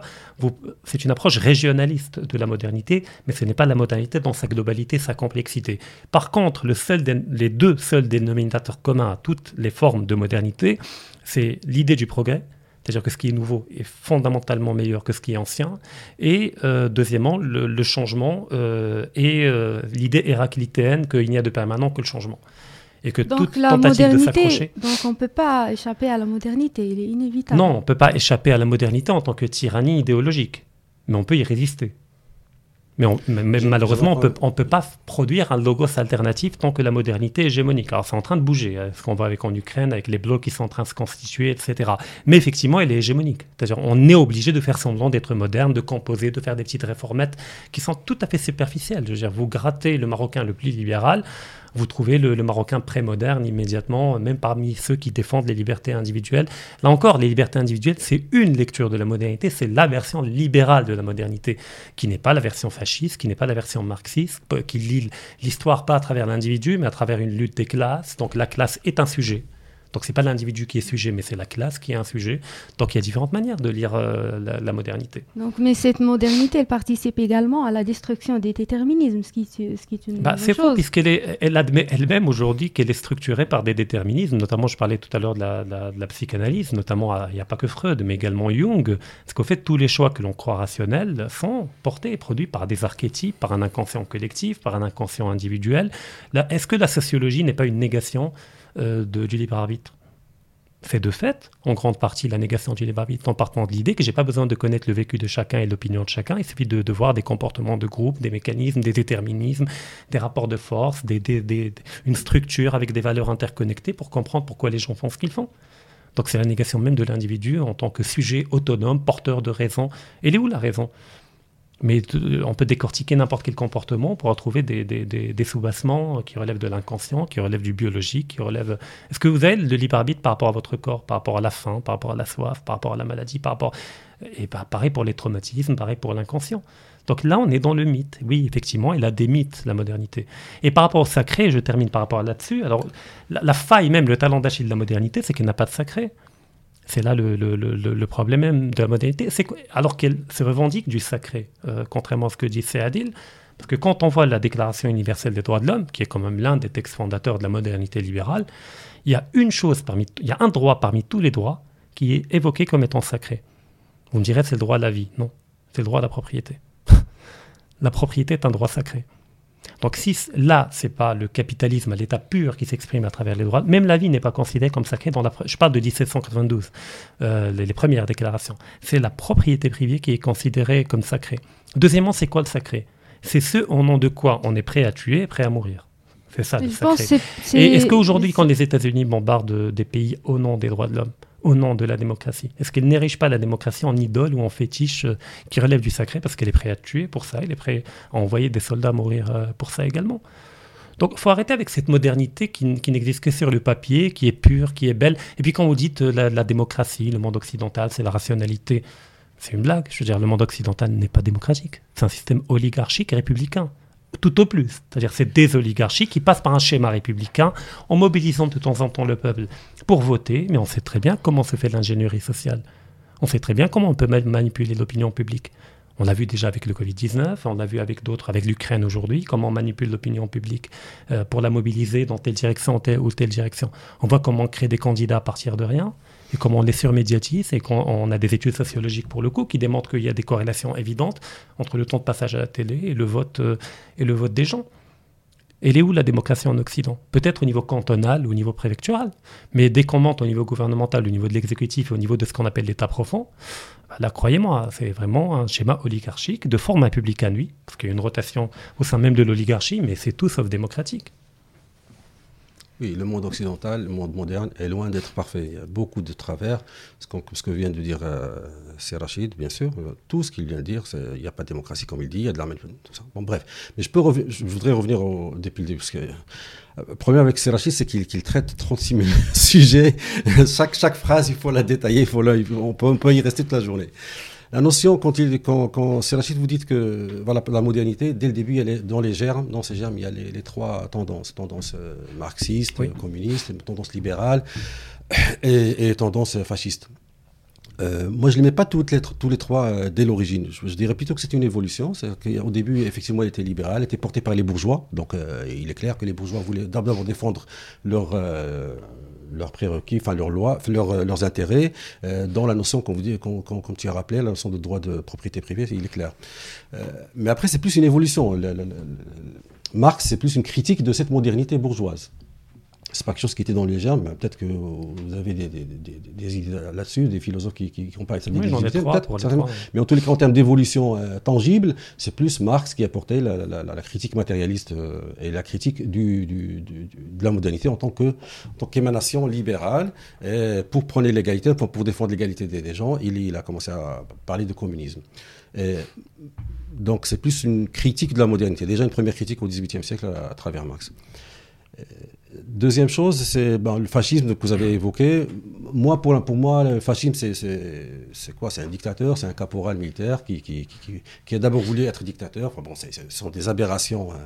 c'est une approche régionaliste de la modernité, mais ce n'est pas la modernité dans sa globalité, sa complexité. Par contre, le seul les deux seuls dénominateurs communs à toutes les formes de modernité, c'est l'idée du progrès, c'est-à-dire que ce qui est nouveau est fondamentalement meilleur que ce qui est ancien. Et euh, deuxièmement, le, changement euh, et euh, l'idée héraclitéenne qu'il n'y a de permanent que le changement. Et que
donc
toute
la
tentative
modernité,
de s'accrocher.
Donc on ne peut pas échapper à la modernité, il est inévitable.
Non, on ne peut pas échapper à la modernité en tant que tyrannie idéologique, mais on peut y résister. Mais, malheureusement, on peut, ne peut pas produire un logos alternatif tant que la modernité est hégémonique. Alors c'est en train de bouger, hein, ce qu'on voit avec en Ukraine, avec les blocs qui sont en train de se constituer, etc. Mais effectivement, elle est hégémonique. C'est-à-dire on est obligé de faire semblant d'être moderne, de composer, de faire des petites réformettes qui sont tout à fait superficielles. Je veux dire, vous grattez le Marocain le plus libéral, vous trouvez le, Marocain pré-moderne immédiatement, même parmi ceux qui défendent les libertés individuelles. Là encore, les libertés individuelles, c'est une lecture de la modernité, c'est la version libérale de la modernité, qui n'est pas la version fasciste, qui n'est pas la version marxiste, qui lit l'histoire pas à travers l'individu, mais à travers une lutte des classes. Donc la classe est un sujet, donc c'est pas l'individu qui est sujet, mais c'est la classe qui est un sujet. Donc il y a différentes manières de lire euh, la, modernité.
Donc, mais cette modernité, elle participe également à la destruction des déterminismes, ce qui, ce qui est une
bah, C'est faux, puisqu'elle est, elle admet elle-même aujourd'hui qu'elle est structurée par des déterminismes. Notamment, je parlais tout à l'heure de la, de la, psychanalyse, notamment, il n'y a pas que Freud, mais également Jung. Parce qu'au fait, tous les choix que l'on croit rationnels sont portés et produits par des archétypes, par un inconscient collectif, par un inconscient individuel. Est-ce que la sociologie n'est pas une négation euh, de, du libre arbitre. C'est de fait, en grande partie, la négation du libre arbitre en partant de l'idée que j'ai pas besoin de connaître le vécu de chacun et l'opinion de chacun. Il suffit de, voir des comportements de groupe, des mécanismes, des déterminismes, des rapports de force, une structure avec des valeurs interconnectées pour comprendre pourquoi les gens font ce qu'ils font. Donc c'est la négation même de l'individu en tant que sujet autonome, porteur de raison. Elle est où la raison? Mais on peut décortiquer n'importe quel comportement pour retrouver des, des, des, sous-bassements qui relèvent de l'inconscient, qui relèvent du biologique, qui relèvent... Est-ce que vous avez le libre arbitre par rapport à votre corps, par rapport à la faim, par rapport à la soif, par rapport à la maladie, par rapport... Et bah, pareil pour les traumatismes, pareil pour l'inconscient. Donc là, on est dans le mythe. Oui, effectivement, il a des mythes, la modernité. Et par rapport au sacré, je termine par rapport là-dessus. Alors, la, la, faille même, le talent d'Achille de la modernité, c'est qu'il n'a pas de sacré. C'est là le, problème même de la modernité, alors qu'elle se revendique du sacré, euh, contrairement à ce que dit Seadil, parce que quand on voit la Déclaration universelle des droits de l'homme, qui est quand même l'un des textes fondateurs de la modernité libérale, il y a une chose parmi, un droit parmi tous les droits qui est évoqué comme étant sacré. Vous me direz c'est le droit à la vie, non, c'est le droit à la propriété. la propriété est un droit sacré. Donc si là, c'est pas le capitalisme à l'état pur qui s'exprime à travers les droits, même la vie n'est pas considérée comme sacrée dans la... Je parle de 1792, euh, les, les, premières déclarations. C'est la propriété privée qui est considérée comme sacrée. Deuxièmement, c'est quoi le sacré? C'est ce au nom de quoi on est prêt à tuer, prêt à mourir. C'est ça le sacré. Et est-ce qu'aujourd'hui, quand les États-Unis bombardent des pays au nom des droits de l'homme, au nom de la démocratie Est-ce qu'elle n'érige pas la démocratie en idole ou en fétiche euh, qui relève du sacré parce qu'elle est prête à tuer pour ça, elle est prête à envoyer des soldats mourir euh, pour ça également? Donc, faut arrêter avec cette modernité qui, n'existe que sur le papier, qui est pure, qui est belle. Et puis, quand vous dites euh, la, démocratie, le monde occidental, c'est la rationalité, c'est une blague. Je veux dire, le monde occidental n'est pas démocratique. C'est un système oligarchique et républicain tout au plus. C'est-à-dire c'est des oligarchies qui passent par un schéma républicain en mobilisant de temps en temps le peuple pour voter, mais on sait très bien comment se fait l'ingénierie sociale. On sait très bien comment on peut manipuler l'opinion publique. On l'a vu déjà avec le Covid-19, on l'a vu avec d'autres, avec l'Ukraine aujourd'hui, comment on manipule l'opinion publique euh, pour la mobiliser dans telle direction ou telle direction. On voit comment on crée des candidats à partir de rien et comment on les surmédiatise et qu'on a des études sociologiques pour le coup qui démontrent qu'il y a des corrélations évidentes entre le temps de passage à la télé et le vote, euh, et le vote des gens. Elle est où la démocratie en Occident? Peut-être au niveau cantonal ou au niveau préfectural, mais dès qu'on monte au niveau gouvernemental, au niveau de l'exécutif et au niveau de ce qu'on appelle l'État profond, bah là, croyez-moi, c'est vraiment un schéma oligarchique de forme républicaine, oui, parce qu'il y a une rotation au sein même de l'oligarchie, mais c'est tout sauf démocratique.
Oui, le monde occidental, le monde moderne est loin d'être parfait. Il y a beaucoup de travers. Ce, que vient de dire euh, bien sûr, euh, tout ce qu'il vient de dire, il n'y a pas de démocratie comme il dit, il y a de l'armée, tout ça. Bon, bref. Mais je, peux je voudrais revenir au, depuis le début, le problème avec Serrachid, c'est qu'il traite 36 000 sujets. chaque, phrase, il faut la détailler, il faut on, peut, on peut y rester toute la journée. La notion, quand, il, quand, quand vous dites que voilà, la modernité, dès le début, elle est dans les germes. Dans ces germes, il y a les, trois tendances. Tendance euh, marxiste, communiste, tendance libérale et, tendance fasciste. Euh, moi, je ne les mets pas toutes les, tous les trois euh, dès l'origine. Je, dirais plutôt que c'est une évolution. Au début, effectivement, elle était libérale, elle était portée par les bourgeois. Donc, il est clair que les bourgeois voulaient d'abord défendre leur, leurs prérequis, enfin leurs lois, euh, leurs intérêts, euh, dans la notion, comme, vous dit, comme, tu as rappelé, la notion de droit de propriété privée, il est clair. Euh, mais après, c'est plus une évolution. Marx, c'est plus une critique de cette modernité bourgeoise c'est pas quelque chose qui était dans les germes, mais peut-être que vous avez des, des, des, idées là-dessus, des philosophes qui, qui, qui ont parlé de
cette
Mais en tous les cas, en termes d'évolution euh, tangible, c'est plus Marx qui a porté la, la, la, critique matérialiste euh, et la critique du, du, du, de la modernité en tant qu'émanation libérale. Et pour prendre l'égalité, pour, pour, défendre l'égalité des, gens, il, il, a commencé à parler de communisme. Et donc c'est plus une critique de la modernité. Déjà une première critique au XVIIIe siècle à, à travers Marx. Deuxième chose, c'est ben, le fascisme que vous avez évoqué. Moi, pour, pour moi, le fascisme, c'est quoi? C'est un dictateur, c'est un caporal militaire qui, qui, qui, qui a d'abord voulu être dictateur. Enfin, bon, ce sont des aberrations hein.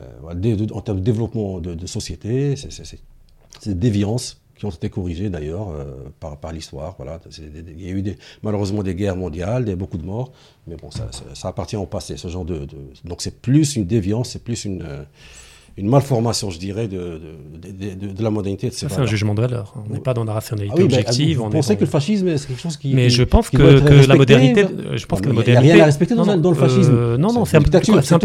euh, en termes de développement de, société. C'est des déviances qui ont été corrigées d'ailleurs euh, par, par l'histoire. Voilà. Il y a eu des, malheureusement des guerres mondiales, des, beaucoup de morts, mais bon, ça, ça, appartient au passé. Ce genre de, donc c'est plus une déviance, c'est plus une... Euh, une malformation, je dirais, de, de, la modernité.
C'est un jugement de valeur. On n'est pas dans la rationalité ah objective.
Vous, pensez que le fascisme, c'est quelque chose qui.
Mais je pense que, que la modernité. Je pense que la modernité.
Il n'y a rien à respecter dans, le fascisme.
Euh, non, non, c'est un, un, peu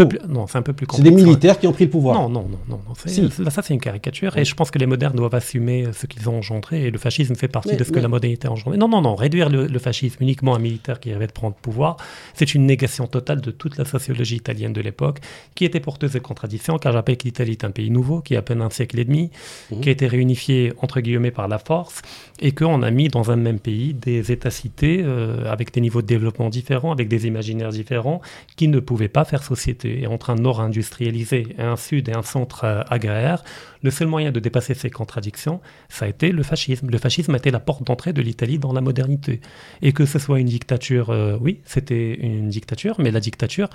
plus. Non, c'est un peu plus
C'est des militaires qui ont pris le pouvoir.
Non, non, non, non. Ça, c'est une caricature. Et je pense que les modernes doivent assumer ce qu'ils ont engendré. Et le fascisme fait partie de ce que la modernité a engendré. Non, non, non. Réduire le fascisme uniquement à un militaire qui avait de prendre pouvoir, c'est une négation totale de toute la sociologie italienne de l'époque, qui était porteuse de contradictions, car j'appelle l'Italie est un pays nouveau qui a à peine un siècle et demi, mmh. qui a été réunifié entre guillemets par la force, et qu'on a mis dans un même pays des États-cités euh, avec des niveaux de développement différents, avec des imaginaires différents, qui ne pouvaient pas faire société. Et entre un nord industrialisé et un sud et un centre euh, agraire, le seul moyen de dépasser ces contradictions, ça a été le fascisme. Le fascisme a été la porte d'entrée de l'Italie dans la modernité. Et que ce soit une dictature, euh, oui, c'était une dictature, mais la dictature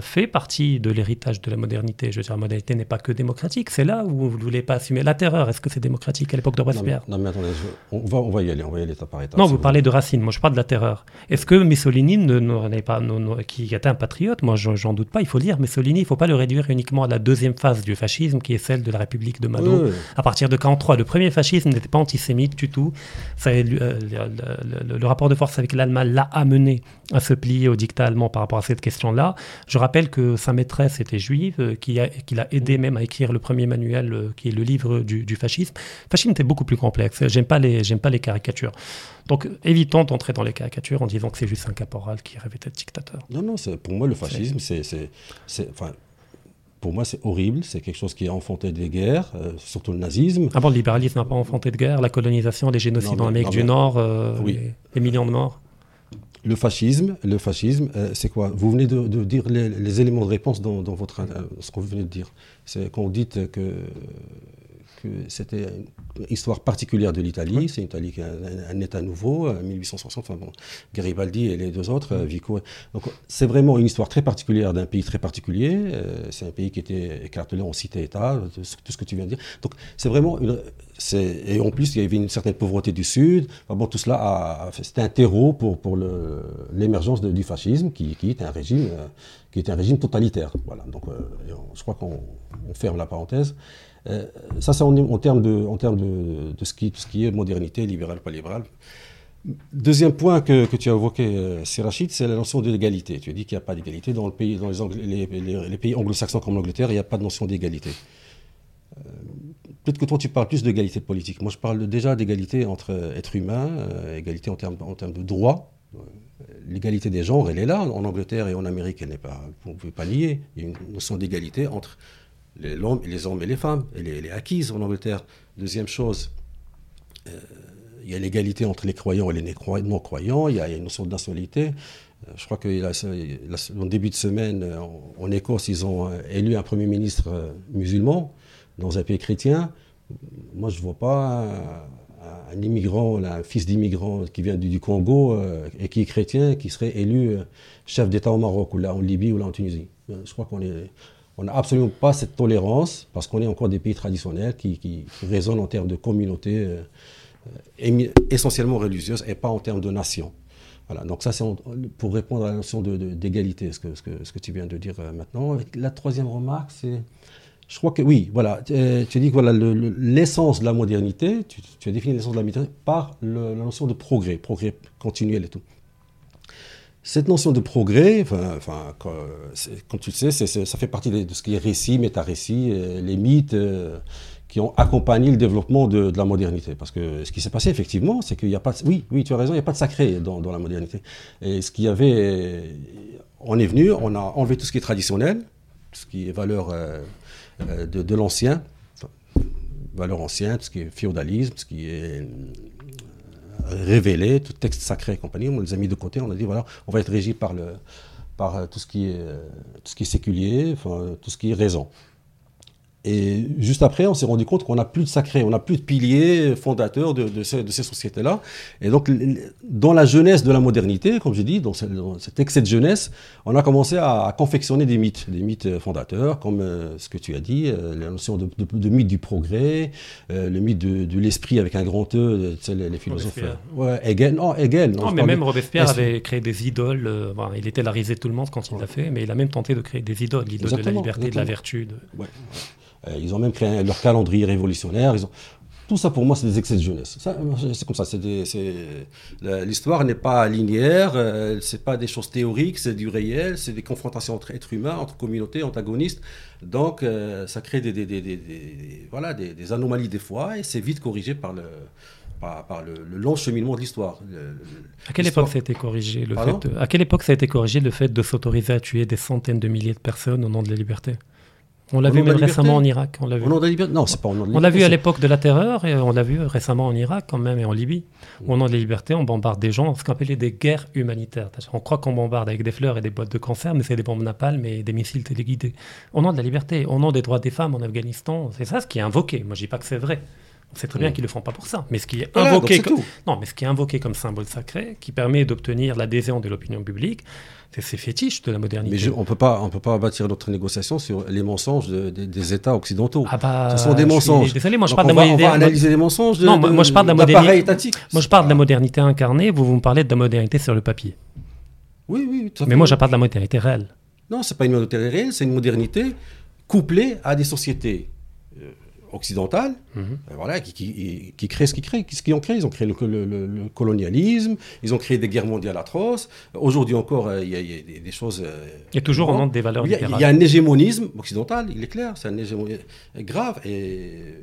fait partie de l'héritage de la modernité. Je veux dire, la modernité n'est pas que démocratique. C'est là où vous ne voulez pas assumer la terreur. Est-ce que c'est démocratique à l'époque de Robespierre?
Non, mais, attendez, on, va, on va y aller, on va y aller étape par étape.
Non, vous parlez de Racine, moi je parle de la terreur. Est-ce que Mussolini n'est pas, qui était un patriote Moi j'en doute pas, il faut dire. Mussolini, il ne faut pas le réduire uniquement à la deuxième phase du fascisme, qui est celle de la République de Mado, à partir de 1943. Le premier fascisme n'était pas antisémite du tout. Ça, euh, le, le, rapport de force avec l'Allemagne l'a amené à se plier au dictat allemand par rapport à cette question-là. Je rappelle que sa maîtresse était juive, euh, qui l'a aidé même à écrire le premier manuel, euh, qui est le livre du, fascisme. Le fascisme était beaucoup plus complexe. J'aime pas les, j'aime pas les caricatures. Donc évitons d'entrer dans les caricatures en disant que c'est juste un caporal qui rêvait d'être dictateur.
Non, non, pour moi le fascisme, c'est, enfin, pour moi, c'est horrible. C'est quelque chose qui a enfanté des guerres, euh, surtout le nazisme.
Ah bon, le libéralisme n'a pas enfanté de guerre, la colonisation, les génocides dans l'Amérique du Nord, oui. les, millions de morts
le fascisme, le fascisme, euh, c'est quoi? Vous venez de, dire les, éléments de réponse dans, votre, euh, ce qu'on venez de dire. C'est quand vous dites que c'était une histoire particulière de l'Italie. C'est une Italie qui a un, État nouveau, 1860. Enfin bon, Garibaldi et les deux autres, euh, Vico. Donc c'est vraiment une histoire très particulière d'un pays très particulier. Euh, c'est un pays qui était écartelé en cité-État, tout ce que tu viens de dire. Donc c'est vraiment une, et en plus, il y avait une certaine pauvreté du Sud. bon, tout cela, c'était un terreau pour, l'émergence du fascisme, qui, qui, est un régime, euh, totalitaire. Voilà. Donc, je crois qu'on ferme la parenthèse. Euh, ça, c'est en, termes, de, ce, qui, est modernité, libérale, pas libérale. Deuxième point que, tu as évoqué, euh, Sirachid, c'est la notion de l'égalité. Tu as dit qu'il n'y a pas d'égalité. Dans, les, pays anglo-saxons comme l'Angleterre, il n'y a pas de notion d'égalité. Euh, peut-être que toi, tu parles plus d'égalité politique. Moi, je parle déjà d'égalité entre êtres humains, égalité en termes, en termes de droits. L'égalité des genres, elle est là. En Angleterre et en Amérique, elle n'est pas, vous ne pouvez pas nier. Il y a une notion d'égalité entre les, hommes, et les femmes. Elle est, acquise en Angleterre. Deuxième chose, euh, il y a l'égalité entre les croyants et les non-croyants. Il y a une notion de nationalité. Euh, je crois qu'en début de semaine, en, Écosse, ils ont euh, élu un Premier ministre musulman dans un pays chrétien. Moi, je ne vois pas un, immigrant, un fils d'immigrant qui vient du, Congo et qui est chrétien, qui serait élu chef d'État au Maroc, ou là en Libye, ou là en Tunisie. Je crois qu'on est on n'a absolument pas cette tolérance parce qu'on est encore des pays traditionnels qui, qui, résonnent en termes de communauté euh, essentiellement religieuse et pas en termes de nation. Voilà, donc ça c'est pour répondre à la notion d'égalité, de, ce, que, ce, que, ce, que, tu viens de dire euh, maintenant. La troisième remarque, c'est, je crois que oui, voilà, tu, tu dis que voilà, l'essence de la modernité, tu, as défini l'essence de la modernité par la notion de progrès, progrès continuel et tout. Cette notion de progrès, comme tu le sais, ça fait partie de, ce qui est récit, méta-récit, euh, les mythes euh, qui ont accompagné le développement de, la modernité. Parce que ce qui s'est passé, effectivement, c'est qu'il n'y a pas... oui, oui, tu as raison, il n'y a pas de sacré dans, la modernité. Et ce qu'il y avait... On est venu, on a enlevé tout ce qui est traditionnel, tout ce qui est valeur euh, de, de l'ancien, valeur ancienne, tout ce qui est féodalisme, ce qui est révélé, tout texte sacré et compagnie, on les a mis de côté, on a dit voilà, on va être régi par, le, par tout, ce qui est, tout ce qui est séculier, tout ce qui est raison. Et juste après, on s'est rendu compte qu'on n'a plus de sacré, on n'a plus de piliers fondateurs de, de ces, sociétés-là. Et donc, dans la jeunesse de la modernité, comme je dis, dans, cet excès de jeunesse, on a commencé à, confectionner des mythes, des mythes fondateurs, comme euh, ce que tu as dit, euh, la notion de, de, mythe du progrès, euh, le mythe de, l'esprit avec un grand E, les, les philosophes. Ouais, Hegel, non, Hegel.
Non, mais même Robespierre avait créé des idoles. il était la risée de tout le monde quand il l'a fait, mais il a même tenté de créer des idoles, l'idole de la liberté, de la vertu. Ouais.
Euh, ils ont même créé leur calendrier révolutionnaire. Ils ont... Tout ça, pour moi, c'est des excès de jeunesse. C'est comme ça. L'histoire n'est pas linéaire, euh, c'est pas des choses théoriques, c'est du réel, c'est des confrontations entre êtres humains, entre communautés, antagonistes. Donc, euh, ça crée des, des, des, voilà, des, anomalies des fois, et c'est vite corrigé par le, par, le, long cheminement de l'histoire.
À quelle époque ça a été corrigé le fait À quelle époque ça a été corrigé le fait de s'autoriser à tuer des centaines de milliers de personnes au nom de la liberté? On l'a vu même récemment en Irak. On l'a vu.
Non, c'est pas au nom de
On l'a vu à l'époque de la terreur et on l'a vu récemment en Irak quand même et en Libye. Au nom de la liberté, on bombarde des gens, ce qu'on appelait des guerres humanitaires. On croit qu'on bombarde avec des fleurs et des boîtes de cancer, mais c'est des bombes napalm et des missiles téléguidés. Au nom de la liberté, au nom des droits des femmes en Afghanistan, c'est ça ce qui est invoqué. Moi, je dis pas que c'est vrai. C'est très bien mm. qu'ils ne le font pas pour ça. Mais ce qui est invoqué, comme... non, mais ce qui est invoqué comme symbole sacré, qui permet d'obtenir l'adhésion de l'opinion publique, c'est ces fétiches de la modernité.
Mais on peut pas, on peut pas bâtir notre négociation sur les mensonges des États occidentaux. Ah bah, Ce sont des mensonges.
Désolé, moi je parle de la
modernité. On va analyser les mensonges.
non, moi je parle de la modernité. étatique. Moi je parle de la modernité incarnée. Vous vous me parlez de la modernité sur le papier.
Oui, oui.
Tout à fait. Mais moi je parle de la modernité réelle.
Non, c'est pas une modernité réelle, c'est une modernité couplée à des sociétés euh, occidentales, mhm. euh, voilà, qui, qui, qui, créent ce qu'ils créent. Qu'est-ce qu'ils ont créé Ils ont créé le, colonialisme, ils ont créé des guerres mondiales atroces. Aujourd'hui encore, euh, il y, a des, choses.
il y a toujours au des valeurs
Il y, a un hégémonisme occidental, il est clair, c'est un hégémonisme grave. Et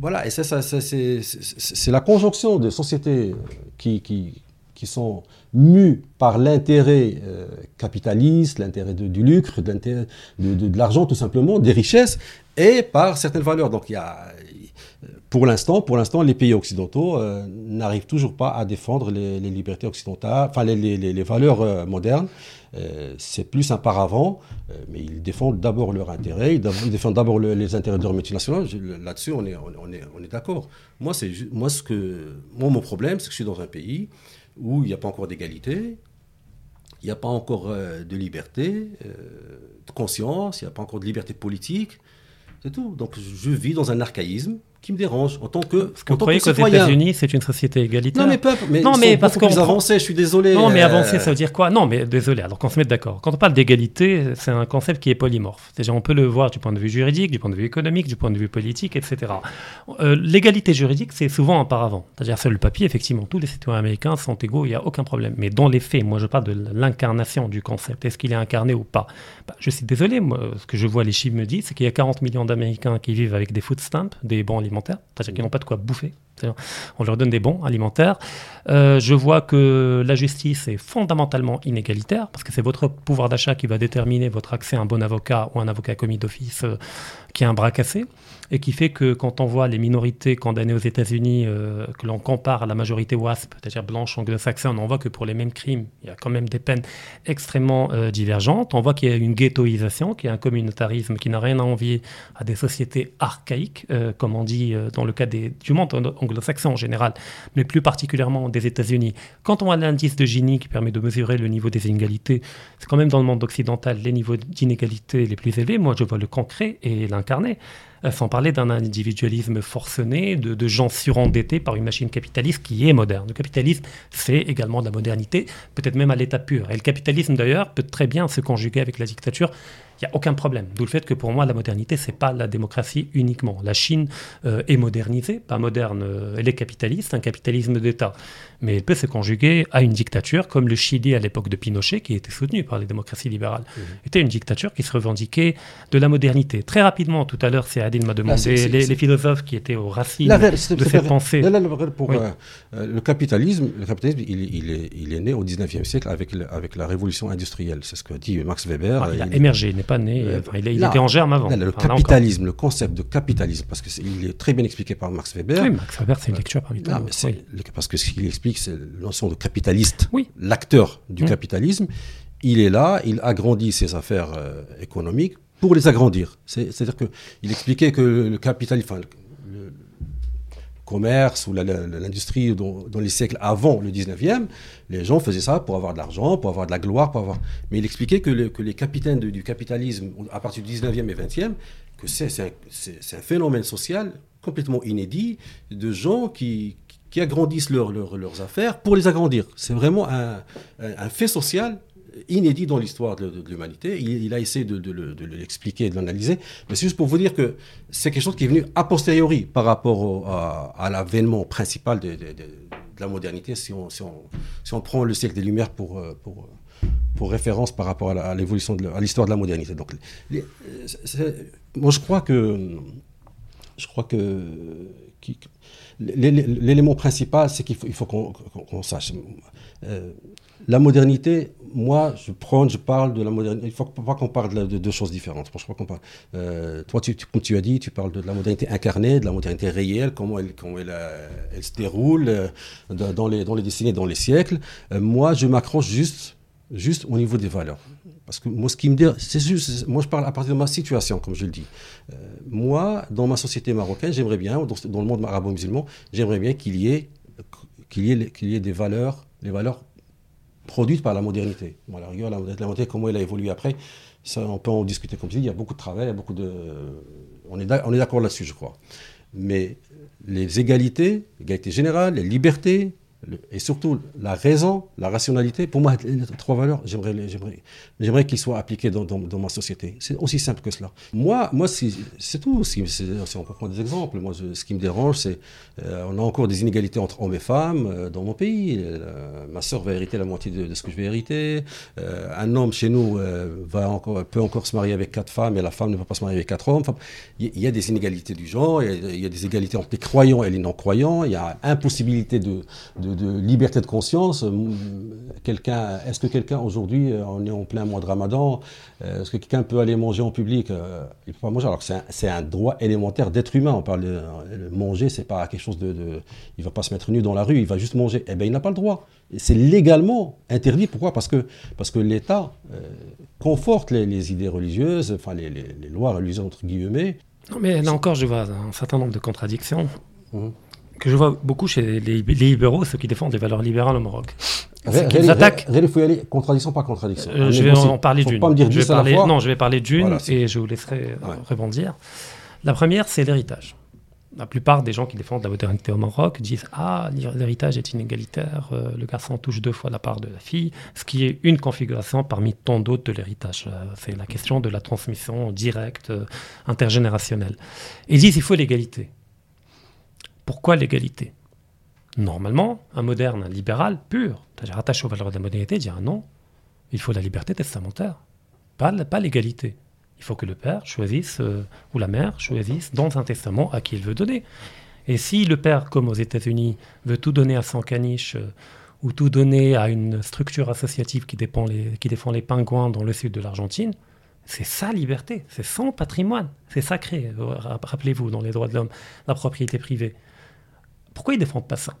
voilà, et ça, ça, c'est la conjonction de sociétés qui, qui, qui sont mus par l'intérêt euh, capitaliste, l'intérêt du lucre, de, de, l'argent tout simplement, des richesses, et par certaines valeurs. Donc il y a, pour l'instant, pour l'instant, les pays occidentaux euh, n'arrivent toujours pas à défendre les, libertés occidentales, enfin les, les, valeurs euh, modernes. c'est plus un paravent, mais ils défendent d'abord leurs intérêts, ils, défendent d'abord les intérêts de leurs multinationales. Là-dessus, on est, on est, on est d'accord. Moi, c'est moi ce que, moi, mon problème, c'est que je suis dans un pays où il n'y a pas encore d'égalité, il n'y a pas encore euh, de liberté, euh, de conscience, il n'y a pas encore de liberté politique. C'est tout. Donc je vis dans un archaïsme qui me dérange en tant que.
Parce que vous croyez qu'aux États-Unis, c'est une société égalitaire
Non, mais peuple, mais, non, mais parce qu'on plus avancé, je suis désolé.
Non, mais avancer, euh, ça veut dire quoi? Non, mais désolé, alors qu'on se mette d'accord. Quand on parle d'égalité, c'est un concept qui est polymorphe. C'est-à-dire, on peut le voir du point de vue juridique, du point de vue économique, du point de vue politique, etc. Euh, l'égalité juridique, c'est souvent un paravent. C'est-à-dire, sur le papier, effectivement, tous les citoyens américains sont égaux, il n'y a aucun problème. Mais dans les faits, moi, je parle de l'incarnation du concept. Est-ce qu'il est incarné ou pas? Bah, Je suis désolé, moi, ce que je vois, les chiffres me disent, c'est qu'il y a 40 millions d'Américains qui vivent avec des food stamps, des bons C'est-à-dire pas de quoi bouffer. On leur donne des bons alimentaires. Euh, je vois que la justice est fondamentalement inégalitaire, parce que c'est votre pouvoir d'achat qui va déterminer votre accès à un bon avocat ou un avocat commis d'office euh, qui a un bras cassé et qui fait que quand on voit les minorités condamnées aux États-Unis, euh, que l'on compare à la majorité WASP, c'est-à-dire blanche anglo-saxonne, on voit que pour les mêmes crimes, il y a quand même des peines extrêmement euh, divergentes. On voit qu'il y a une ghettoisation, qu'il y a un communautarisme qui n'a rien à envier à des sociétés archaïques, euh, comme on dit dans le cas des, du monde anglo-saxon en général, mais plus particulièrement des États-Unis. Quand on a l'indice de Gini qui permet de mesurer le niveau des inégalités, c'est quand même dans le monde occidental les niveaux d'inégalité les plus élevés. Moi, je vois le concret et l'incarné. Euh, sans parler d'un individualisme forcené, de, gens surendettés par une machine capitaliste qui est moderne. Le capitalisme, c'est également de la modernité, peut-être même à l'état pur. Et le capitalisme, d'ailleurs, peut très bien se conjuguer avec la dictature il n'y a aucun problème. D'où le fait que pour moi, la modernité, c'est pas la démocratie uniquement. La Chine euh, est modernisée, pas moderne, euh, elle est capitaliste, un capitalisme d'État. Mais elle peut se conjuguer à une dictature, comme le Chili à l'époque de Pinochet, qui était soutenu par les démocraties libérales. Mmh. Était une dictature qui se revendiquait de la modernité. Très rapidement, tout à l'heure, c'est Adine m'a demandé les, philosophes qui étaient aux racines de cette pensée.
pour, euh, le capitalisme, le capitalisme il, est, il, est, né au 19e siècle avec, avec la révolution industrielle. C'est ce que dit Max Weber.
Ah, il a émergé, pas né. Euh, il, était en germe avant.
le capitalisme, le concept de capitalisme, parce qu'il est, est, très bien expliqué par Max Weber.
Oui, Max Weber, c'est une lecture parmi
d'autres. Parce que ce qu'il explique, c'est notion de capitaliste. Oui. L'acteur du mm. capitalisme, il est là, il agrandit ses affaires euh, économiques pour les agrandir. C'est-à-dire qu'il expliquait que le capitalisme, commerce ou l'industrie dans, les siècles avant le 19e, les gens faisaient ça pour avoir de l'argent, pour avoir de la gloire, pour avoir... Mais il expliquait que, les capitaines du capitalisme, à partir du 19e et 20e, que c'est un, phénomène social complètement inédit de gens qui, agrandissent leurs affaires pour les agrandir. C'est vraiment un, fait social inédit dans l'histoire de, l'humanité. Il, a essayé de, l'expliquer, de l'analyser. Mais c'est juste pour vous dire que c'est quelque chose qui est venu a posteriori par rapport à, l'avènement principal de, la modernité, si on, si, on, prend le siècle des Lumières pour, pour, pour référence par rapport à l'évolution, à l'histoire de la modernité. Donc, moi, je crois que, je crois que, l'élément principal, c'est qu'il faut, il faut qu'on sache. Euh, la modernité, moi, je prends, je parle de la modernité. Il ne faut pas qu'on parle de, deux choses différentes. Je crois qu'on parle. Euh, toi, tu, comme tu as dit, tu parles de la modernité incarnée, de la modernité réelle, comment elle, comment elle, euh, elle se déroule euh, dans, les, dans les décennies, dans les siècles. moi, je m'accroche juste, juste au niveau des valeurs. Parce que moi, ce qui me dit, c'est juste, moi, je parle à partir de ma situation, comme je le dis. Moi, dans ma société marocaine, j'aimerais bien, dans, le monde arabo-musulman, j'aimerais bien qu'il y ait, y y ait des valeurs, des valeurs produites par la modernité. Bon, la rigueur, la, modernité, comment elle a évolué après, ça, on peut en discuter comme je. Il y a beaucoup de travail, beaucoup de, est, on est d'accord là-dessus, je crois. Mais les égalités, l'égalité générale, les libertés, et surtout la raison, la rationalité, pour moi, les trois valeurs, j'aimerais, qu'ils soient appliqués dans, dans, ma société. C'est aussi simple que cela. Moi, moi c'est tout. Si, on peut prendre des exemples, moi, ce qui me dérange, c'est euh, on a encore des inégalités entre hommes et femmes euh, dans mon pays. Euh, ma soeur va hériter la moitié de, ce que je vais hériter. un homme chez nous va encore, peut encore se marier avec quatre femmes et la femme ne va pas se marier avec quatre hommes. il y, a des inégalités du genre, il y, a, des égalités entre les croyants et les non-croyants, il y a impossibilité de, liberté de conscience. Euh, quelqu'un, est-ce que quelqu'un aujourd'hui, euh, on est en plein mois de Ramadan, euh, est-ce que quelqu'un peut aller manger en public Il peut pas manger. Alors que c'est un, droit élémentaire d'être humain. On parle de, manger, c'est pas quelque chose de, de, il va pas se mettre nu dans la rue, il va juste manger. Eh bien, il n'a pas le droit. C'est légalement interdit. Pourquoi? Parce que parce que l'État conforte les, idées religieuses, enfin les, lois religieuses entre guillemets.
Non, mais là encore, je vois un certain nombre de contradictions. Mmh que je vois beaucoup chez les, libéraux, ceux qui défendent les valeurs libérales au Maroc.
Ils attaquent. Il faut y aller contradiction par contradiction.
Euh, je vais en parler d'une. Je vais parler, non, je vais parler d'une et je vous laisserai euh, rebondir. La première, c'est l'héritage. La plupart des gens qui défendent la modernité au Maroc disent Ah, l'héritage est inégalitaire, euh, le garçon touche deux fois la part de la fille, ce qui est une configuration parmi tant d'autres de l'héritage. c'est la question de la transmission directe, intergénérationnelle. Ils disent Il faut l'égalité. Pourquoi l'égalité? Normalement, un moderne, un libéral pur, c'est-à-dire aux valeurs de la modernité, dirait non, il faut la liberté testamentaire, pas, l'égalité. Il faut que le père choisisse, euh, ou la mère choisisse dans un testament à qui il veut donner. Et si le père, comme aux États-Unis, veut tout donner à son caniche, euh, ou tout donner à une structure associative qui défend les pingouins dans le sud de l'Argentine, c'est sa liberté, c'est son patrimoine, c'est sacré, rappelez-vous, dans les droits de l'homme, la propriété privée. Pourquoi ils ne défendent pas ça?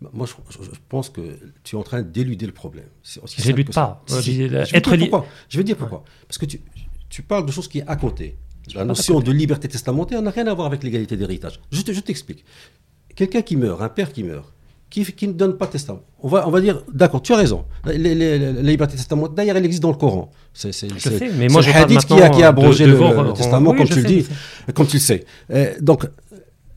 Bah, moi, je, pense que tu es en train d'éluder le problème.
Je n'élude pas.
je, vais pourquoi. je vais dire pourquoi. Parce que tu, tu, parles de choses qui est à côté. La notion de liberté testamentaire n'a rien à voir avec l'égalité d'héritage. Je t'explique. Quelqu'un qui meurt, un père qui meurt, qui, qui, ne donne pas de testament. On va, on va dire, d'accord, tu as raison. La, liberté testamentaire, d'ailleurs, elle existe dans le Coran.
C'est mais moi, je hadith
qui a, qui a abrogé le, testament, comme tu le dis, comme tu le sais. donc,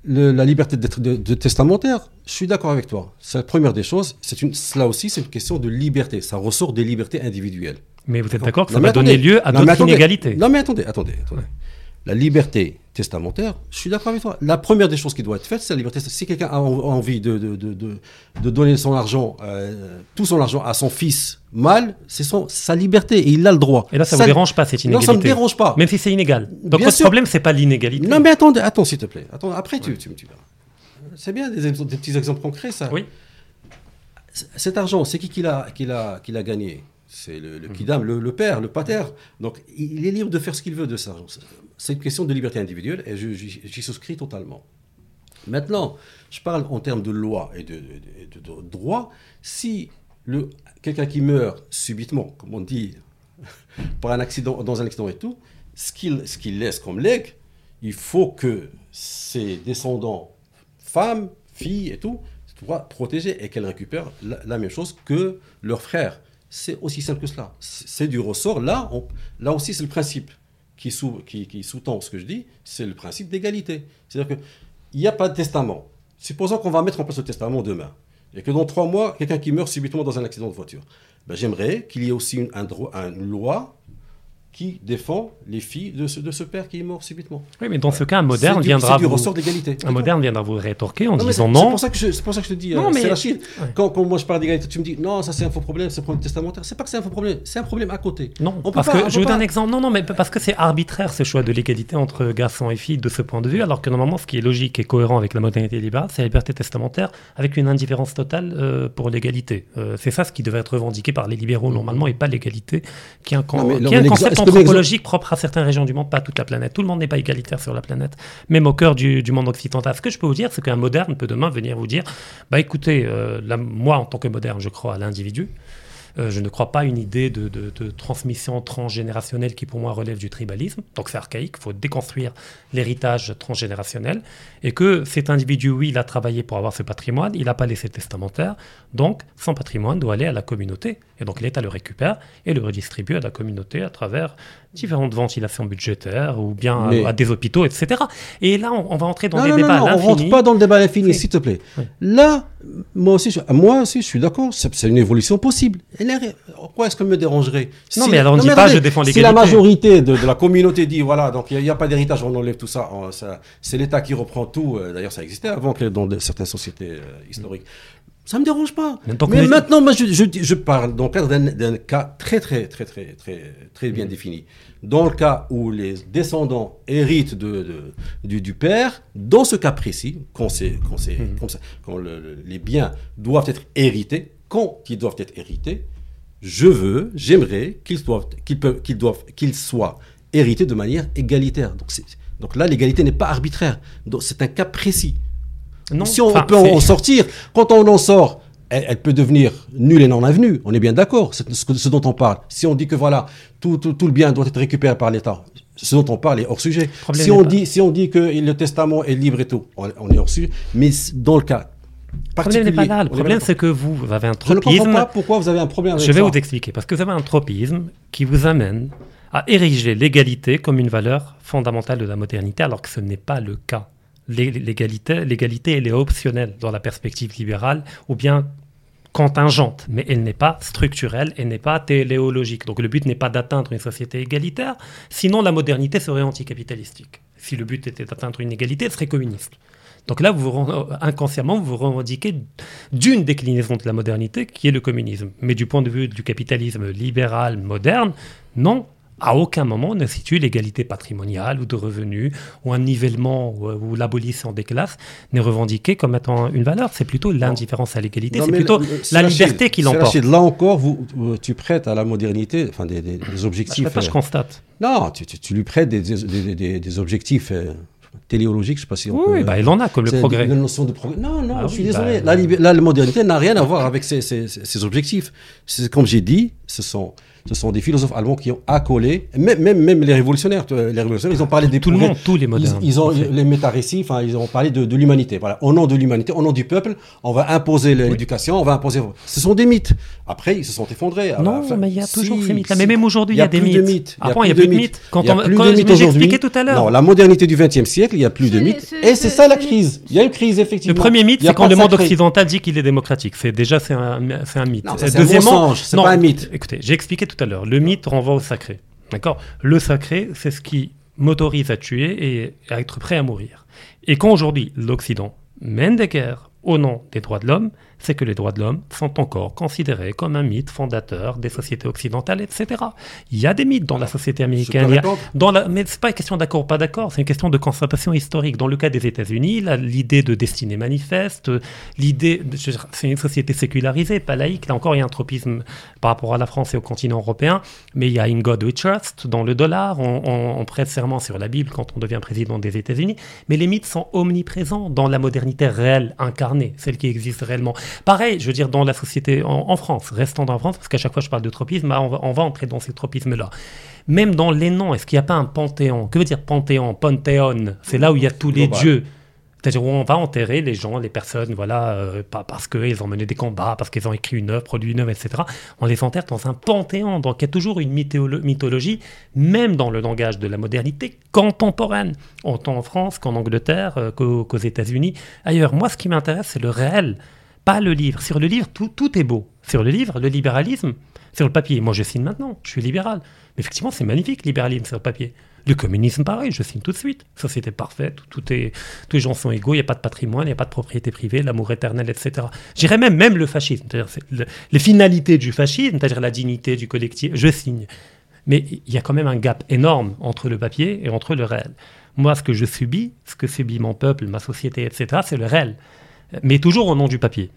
la liberté de, testamentaire, je suis d'accord avec toi. C'est la première des choses. C'est une, cela aussi, c'est une question de liberté. Ça ressort des libertés individuelles.
Mais vous êtes d'accord que ça va donner lieu à d'autres inégalités
Non, mais attendez, attendez. attendez la liberté testamentaire, je suis d'accord avec toi. La première des choses qui doit être faite, c'est la liberté. Si quelqu'un a envie de, de, de, de, donner son argent, euh, tout son argent à son fils mâle, c'est sa liberté et il a le droit.
Et là, ça ne vous dérange pas cette inégalité
Non, ça ne me dérange pas.
Même si c'est inégal. Donc votre problème, c'est pas l'inégalité.
Non, mais attends, attends s'il te plaît. Attends, après, tu, tu, tu C'est bien des, des, petits exemples concrets, ça.
Oui.
Cet argent, c'est qui qui l'a qui a gagné? C'est le, le, kidam, le, père, le pater. Donc, il est libre de faire ce qu'il veut de ça. C'est une question de liberté individuelle et j'y souscris totalement. Maintenant, je parle en termes de loi et de, droit. Si quelqu'un qui meurt subitement, comme on dit, par un accident, dans un accident et tout, ce qu'il laisse comme legs, il faut que ses descendants, femmes, filles et tout, soient protégés et qu'elles récupèrent la, même chose que leurs frères. C'est aussi simple que cela. C'est du ressort. Là, là aussi, c'est le principe qui, sous, qui, qui sous-tend ce que je dis, c'est le principe d'égalité. C'est-à-dire qu'il n'y a pas de testament. Supposons qu'on va mettre en place le testament demain, et que dans trois mois, quelqu'un qui meurt subitement dans un accident de voiture. Ben, J'aimerais qu'il y ait aussi une loi qui défend les filles de ce, de ce père qui est mort subitement.
Oui, mais dans ce cas, un moderne viendra
du, ressort d'égalité.
Un moderne viendra vous rétorquer en disant non.
C'est pour, ça que je, pour ça que je te dis, non, euh, la Chine. Quand, quand, moi je parle d'égalité, tu me dis non, ça c'est un faux problème, c'est un problème testamentaire. C'est pas que c'est un faux problème, c'est un problème à côté.
Non, parce que je vous donne un exemple. Non, non, mais parce que c'est arbitraire ce choix de l'égalité entre garçons et filles de ce point de vue, alors que normalement, ce qui est logique et cohérent avec la modernité libérale, c'est la liberté testamentaire avec une indifférence totale euh, pour l'égalité. Euh, c'est ça ce qui devait être revendiqué par les libéraux normalement et pas l'égalité, qui est un, qui est un concept anthropologique propre à certaines régions du monde, pas toute la planète. Tout le monde n'est pas égalitaire sur la planète, même au cœur du, monde occidental. Ce que je peux vous dire, c'est qu'un moderne peut demain venir vous dire, bah écoutez, euh, moi en tant que moderne, je crois à l'individu. Euh, je ne crois pas à une idée de, transmission transgénérationnelle qui pour moi relève du tribalisme. Donc c'est archaïque, il faut déconstruire l'héritage transgénérationnel. Et que cet individu, oui, il a travaillé pour avoir ce patrimoine, il n'a pas laissé testamentaire. Donc son patrimoine doit aller à la communauté. Et donc l'État le récupère et le redistribue à la communauté à travers différentes ventilations budgétaires ou bien à, des hôpitaux, etc. Et là, on, va entrer dans des débats non, non, on
rentre pas dans le débat à l'infini, s'il te plaît. Là, moi aussi, je, moi aussi, je suis d'accord. C'est une évolution possible. pourquoi est-ce que me dérangerait
Non, mais alors on ne dit pas je défends l'égalité.
Si la majorité de, la communauté dit voilà, donc il n'y a, pas d'héritage, on enlève tout ça. c'est l'État qui reprend tout. Euh, d'ailleurs, ça existait avant que dans certaines sociétés euh, historiques. Ça ne me dérange pas. Mais, maintenant, moi, je, je, parle dans le cadre d'un cas très, très, très, très, très, très bien mm. défini. Dans le cas où les descendants héritent de, du, du, père, dans ce cas précis, quand, mm. quand les biens doivent être hérités, quand ils doivent être hérités, je veux, j'aimerais qu'ils doivent, qu'ils peuvent, qu'ils doivent, qu'ils soient hérités de manière égalitaire. Donc, donc là, l'égalité n'est pas arbitraire. C'est un cas précis si on peut en sortir, quand on en sort, elle, peut devenir nulle et non avenue. On est bien d'accord, c'est ce, dont on parle. Si on dit que voilà, tout, tout, le bien doit être récupéré par l'État, ce dont on parle est hors sujet. Si on, dit, si on dit que le testament est libre et tout, on, est hors sujet. Mais dans le cas
le problème n'est pas là. Le problème, c'est que vous, avez un tropisme.
Je ne comprends pas pourquoi vous avez un problème avec
Je vais vous expliquer. Parce que vous avez un tropisme qui vous amène à ériger l'égalité comme une valeur fondamentale de la modernité, alors que ce n'est pas le cas l'égalité, l'égalité, elle est optionnelle dans la perspective libérale, ou bien contingente, mais elle n'est pas structurelle, elle n'est pas téléologique. Donc le but n'est pas d'atteindre une société égalitaire, sinon la modernité serait anticapitalistique. Si le but était d'atteindre une égalité, elle serait communiste. Donc là, vous, inconsciemment, vous vous revendiquez d'une déclinaison de la modernité qui est le communisme. Mais du point de vue du capitalisme libéral moderne, non, à aucun moment ne situe l'égalité patrimoniale ou de revenus ou un nivellement ou, l'abolition des classes n'est revendiqué comme étant une valeur. C'est plutôt l'indifférence à l'égalité, c'est plutôt la liberté qui l'emporte.
Là encore, vous, tu prêtes à la modernité enfin, des, des, objectifs.
je euh, constate.
Non, tu, lui prêtes des, des objectifs. Euh, téléologique, je ne sais pas si on
oui, bah, il en a comme le progrès.
Une notion de progrès. Non, non, ah je suis désolé. Bah, la, la, modernité n'a rien à voir avec ces, ces, ces objectifs. Comme j'ai dit, ce sont ce sont des philosophes allemands qui ont accolé, même, même, même les révolutionnaires, les révolutionnaires, ils ont parlé des
Tout le monde, tous les modernes.
Ils, ont les méta-récits, enfin, ils ont parlé de, de l'humanité. Voilà. Au nom de l'humanité, au nom du peuple, on va imposer l'éducation, on va imposer. Ce sont des mythes. Après, ils se sont effondrés.
Non, mais il y a toujours ces mythes. Mais même aujourd'hui, il y a, des mythes. De mythes. Après, il n'y a plus de mythes. Quand on, plus de mythes aujourd'hui. tout à l'heure.
Non, la modernité du XXe siècle, il n'y a plus de mythes. Et c'est ça la crise. Il y a une crise, effectivement.
Le premier mythe, c'est quand le monde occidental dit qu'il est démocratique. C'est déjà, c'est un mythe.
C'est un mensonge, c'est pas un mythe.
Écoutez, j'ai expliqué tout à l'heure. Le mythe renvoie au sacré. D'accord? Le sacré, c'est ce qui m'autorise à tuer et à être prêt à mourir. Et quand aujourd'hui l'Occident mène des guerres au nom des droits de l'homme, c'est que les droits de l'homme sont encore considérés comme un mythe fondateur des sociétés occidentales, etc. Il y a des mythes dans la société américaine. dans la, mais ce n'est pas une question d'accord ou pas d'accord, c'est une question de constatation historique. Dans le cas des États-Unis, l'idée de destinée manifeste, l'idée, c'est une société sécularisée, pas laïque. Là encore, il y a un tropisme par rapport à la France et au continent européen, mais il y a In God We Trust dans le dollar, on, prête serment sur la Bible quand on devient président des États-Unis, mais les mythes sont omniprésents dans la modernité réelle, incarnée, celle qui existe réellement. Pareil, je veux dire, dans la société en, France, restons en France, parce qu'à chaque fois je parle de tropisme, on va, on va entrer dans ces tropismes-là. Même dans les noms, est-ce qu'il n'y a pas un panthéon? Que veut dire panthéon Panthéon, c'est là où il y a tous les dieux. C'est-à-dire où on va enterrer les gens, les personnes, voilà, euh, pas parce qu'ils ont mené des combats, parce qu'ils ont écrit une œuvre, produit une œuvre, etc. On les enterre dans un panthéon. Donc il y a toujours une mythologie, même dans le langage de la modernité contemporaine, autant en France qu'en Angleterre, euh, qu'aux États-Unis. Ailleurs, moi, ce qui m'intéresse, c'est le réel pas le livre. Sur le livre, tout, tout est beau. Sur le livre, le libéralisme, sur le papier. Moi, je signe maintenant, je suis libéral. Mais effectivement, c'est magnifique, libéralisme sur le papier. Le communisme, pareil, je signe tout de suite. Société parfaite, tout est, tous les gens sont égaux, il n'y a pas de patrimoine, il n'y a pas de propriété privée, l'amour éternel, etc. J'irais même, même le fascisme, les finalités du fascisme, c'est-à-dire la dignité du collectif, je signe. Mais il y a quand même un gap énorme entre le papier et entre le réel. Moi, ce que je subis, ce que subit mon peuple, ma société, etc., c'est le réel mais toujours au nom du papier.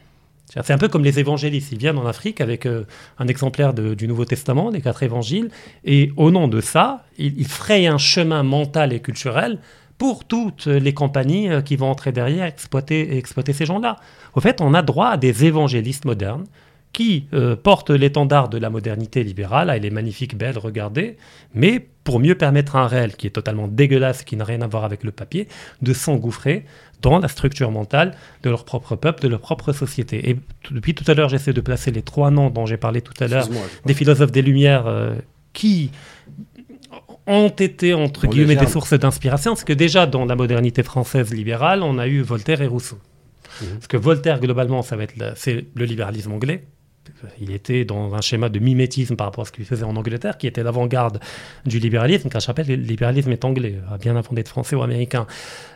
C'est un peu comme les évangélistes. Ils viennent en Afrique avec euh, un exemplaire du Nouveau Testament, des quatre évangiles, et au nom de ça, ils, frayent un chemin mental et culturel pour toutes les compagnies euh, qui vont entrer derrière exploiter, exploiter ces gens-là. Au fait, on a droit à des évangélistes modernes qui euh, porte l'étendard de la modernité libérale, ah, elle est magnifique, belle, regardez, mais pour mieux permettre à un réel qui est totalement dégueulasse, qui n'a rien à voir avec le papier, de s'engouffrer dans la structure mentale de leur propre peuple, de leur propre société. Et depuis tout à l'heure, j'essaie de placer les trois noms dont j'ai parlé tout à l'heure, des philosophes des Lumières euh, qui ont été, entre guillemets, des sources d'inspiration. Parce que déjà, dans la modernité française libérale, on a eu Voltaire et Rousseau. Mhm. Parce que Voltaire, globalement, ça va être c'est le libéralisme anglais. Il était dans un schéma de mimétisme par rapport à ce qu'il faisait en Angleterre, qui était l'avant-garde du libéralisme, car je rappelle, le libéralisme est anglais, bien avant d'être français ou américain.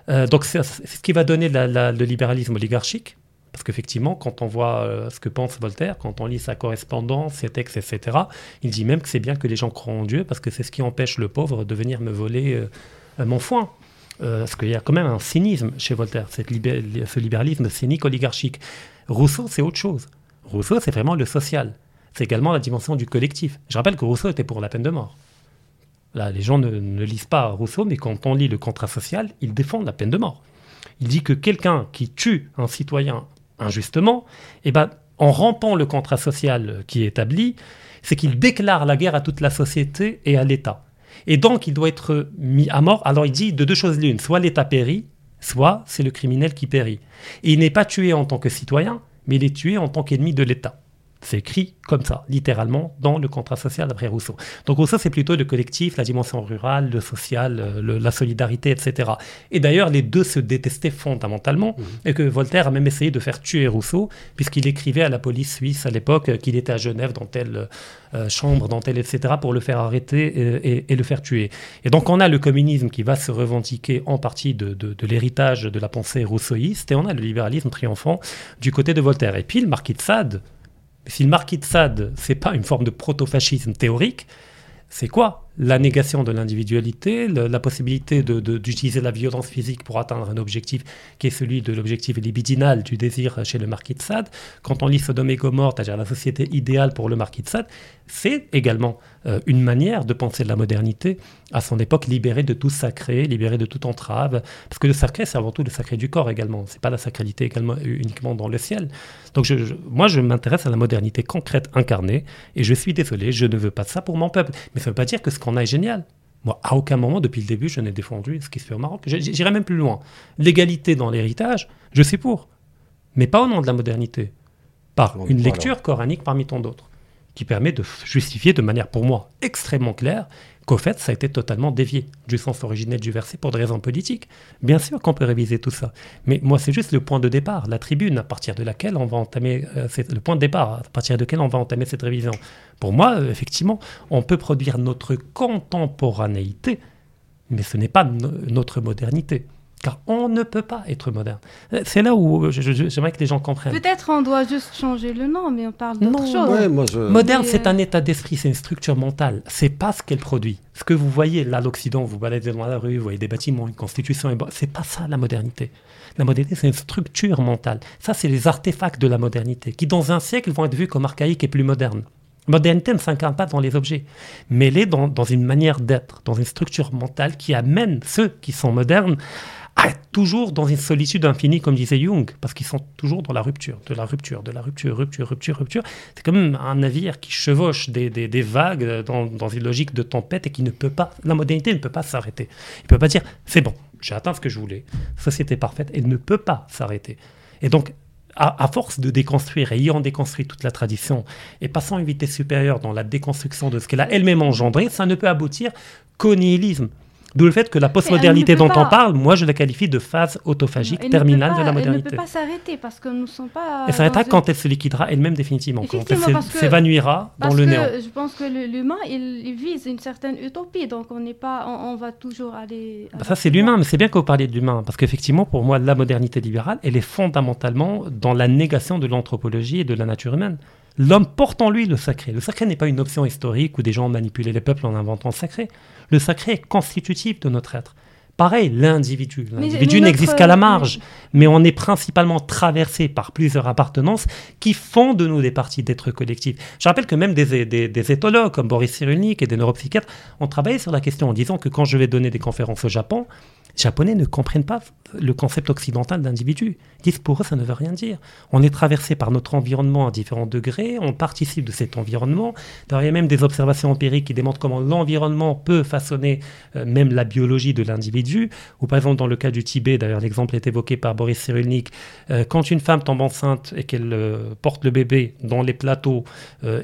Euh, donc c'est ce qui va donner le libéralisme oligarchique, parce qu'effectivement, quand on voit euh, ce que pense Voltaire, quand on lit sa correspondance, ses textes, etc., il dit même que c'est bien que les gens croient en Dieu, parce que c'est ce qui empêche le pauvre de venir me voler euh, mon foin. parce qu'il y a quand même un cynisme chez Voltaire, ce libéralisme cynique oligarchique. Rousseau, c'est autre chose. Rousseau, c'est vraiment le social. C'est également la dimension du collectif. Je rappelle que Rousseau était pour la peine de mort. Là, les gens ne, lisent pas Rousseau, mais quand on lit le contrat social, il défend la peine de mort. Il dit que quelqu'un qui tue un citoyen injustement, eh ben, en rampant le contrat social qui est établi, c'est qu'il déclare la guerre à toute la société et à l'État. Et donc, il doit être mis à mort. Alors, il dit de deux choses l'une soit l'État périt, soit c'est le criminel qui périt. Et il n'est pas tué en tant que citoyen, mais il est tué en tant qu'ennemi de l'État. C'est écrit comme ça, littéralement, dans le contrat social d'après Rousseau. Donc Rousseau, c'est plutôt le collectif, la dimension rurale, le social, euh, la solidarité, etc. Et d'ailleurs, les deux se détestaient fondamentalement, mmh. et que Voltaire a même essayé de faire tuer Rousseau, puisqu'il écrivait à la police suisse à l'époque qu'il était à Genève dans telle euh, chambre, dans telle, etc., pour le faire arrêter et, le faire tuer. Et donc on a le communisme qui va se revendiquer en partie de, de l'héritage de la pensée rousseauiste, et on a le libéralisme triomphant du côté de Voltaire. Et puis le marquis de Sade, si le marquis de Sade, c'est pas une forme de proto-fascisme théorique, c'est quoi La négation de l'individualité, la possibilité d'utiliser la violence physique pour atteindre un objectif qui est celui de l'objectif libidinal du désir chez le marquis de Sade? Quand on lit Sodome et Gomorre, c'est-à-dire la société idéale pour le marquis de Sade, c'est également euh, une manière de penser de la modernité à son époque libérée de tout sacré, libérée de toute entrave. Parce que le sacré, c'est avant tout le sacré du corps également. C'est pas la sacralité également uniquement dans le ciel. Donc moi, je m'intéresse à la modernité concrète incarnée. Et je suis désolé, je ne veux pas de ça pour mon peuple. Mais ça ne veut pas dire que ce qu'on a est génial. Moi, à aucun moment, depuis le début, je n'ai défendu ce qui se fait au Maroc. J'irai même plus loin. L'égalité dans l'héritage, je suis pour. Mais pas au nom de la modernité. Par une lecture coranique parmi tant d'autres qui permet de justifier de manière pour moi extrêmement claire qu'au fait, ça a été totalement dévié du sens originel du verset pour des raisons politiques. Bien sûr qu'on peut réviser tout ça, mais moi, c'est juste le point de départ, la tribune à partir de laquelle on va entamer, euh, le point de départ à partir de on va entamer cette révision. Pour moi, euh, effectivement, on peut produire notre contemporanéité, mais ce n'est pas notre modernité. Car on ne peut pas être moderne. C'est là où j'aimerais que les gens comprennent.
Peut-être on doit juste changer le nom, mais on parle d'autre chose.
Moderne, c'est un état d'esprit, c'est une structure mentale. C'est pas ce qu'elle produit. Ce que vous voyez là, l'Occident, vous baladez dans la rue, vous voyez des bâtiments, une constitution, c'est pas ça la modernité. La modernité, c'est une structure mentale. Ça, c'est les artefacts de la modernité, qui dans un siècle vont être vus comme archaïques et plus modernes. Modernité ne s'incarne pas dans les objets, mais elle est dans, dans une manière d'être, dans une structure mentale qui amène ceux qui sont modernes ah, toujours dans une solitude infinie, comme disait Jung, parce qu'ils sont toujours dans la rupture, de la rupture, de la rupture, rupture, rupture, rupture. C'est comme un navire qui chevauche des, des, vagues dans, dans, une logique de tempête et qui ne peut pas, la modernité ne peut pas s'arrêter. Il ne peut pas dire, c'est bon, j'ai atteint ce que je voulais, société parfaite, elle ne peut pas s'arrêter. Et donc, à, force de déconstruire, et ayant déconstruit toute la tradition, et passant une vitesse supérieure dans la déconstruction de ce qu'elle a elle-même engendré, ça ne peut aboutir qu'au nihilisme. D'où le fait que la postmodernité dont on parle, moi je la qualifie de phase autophagique terminale de la modernité. Elle
ne peut pas s'arrêter parce que nous ne sommes pas.
Elle s'arrêtera quand elle se liquidera elle-même définitivement, quand elle s'évanouira dans le néant.
Je pense que l'humain il, vise une certaine utopie, donc on n'est pas, on, va toujours aller.
Ça c'est l'humain, mais c'est bien que vous parliez de l'humain parce qu'effectivement pour moi la modernité libérale elle est fondamentalement dans la négation de l'anthropologie et de la nature humaine. L'homme porte en lui le sacré. Le sacré n'est pas une option historique où des gens ont manipulé les peuples en inventant le sacré. Le sacré est constitutif de notre être. Pareil, l'individu. L'individu n'existe qu'à la marge, mais on est principalement traversé par plusieurs appartenances qui font de nous des parties d'êtres collectifs. Je rappelle que même des, des, éthologues comme Boris Cyrulnik et des neuropsychiatres ont travaillé sur la question en disant que quand je vais donner des conférences au Japon, Japonais ne comprennent pas le concept occidental d'individu. Disent pour eux, ça ne veut rien dire. On est traversé par notre environnement à différents degrés, on participe de cet environnement. D'ailleurs, il y a même des observations empiriques qui démontrent comment l'environnement peut façonner euh, même la biologie de l'individu. Ou par exemple, dans le cas du Tibet, d'ailleurs, l'exemple est évoqué par Boris Cyrulnik, euh, quand une femme tombe enceinte et qu'elle euh, porte le bébé dans les plateaux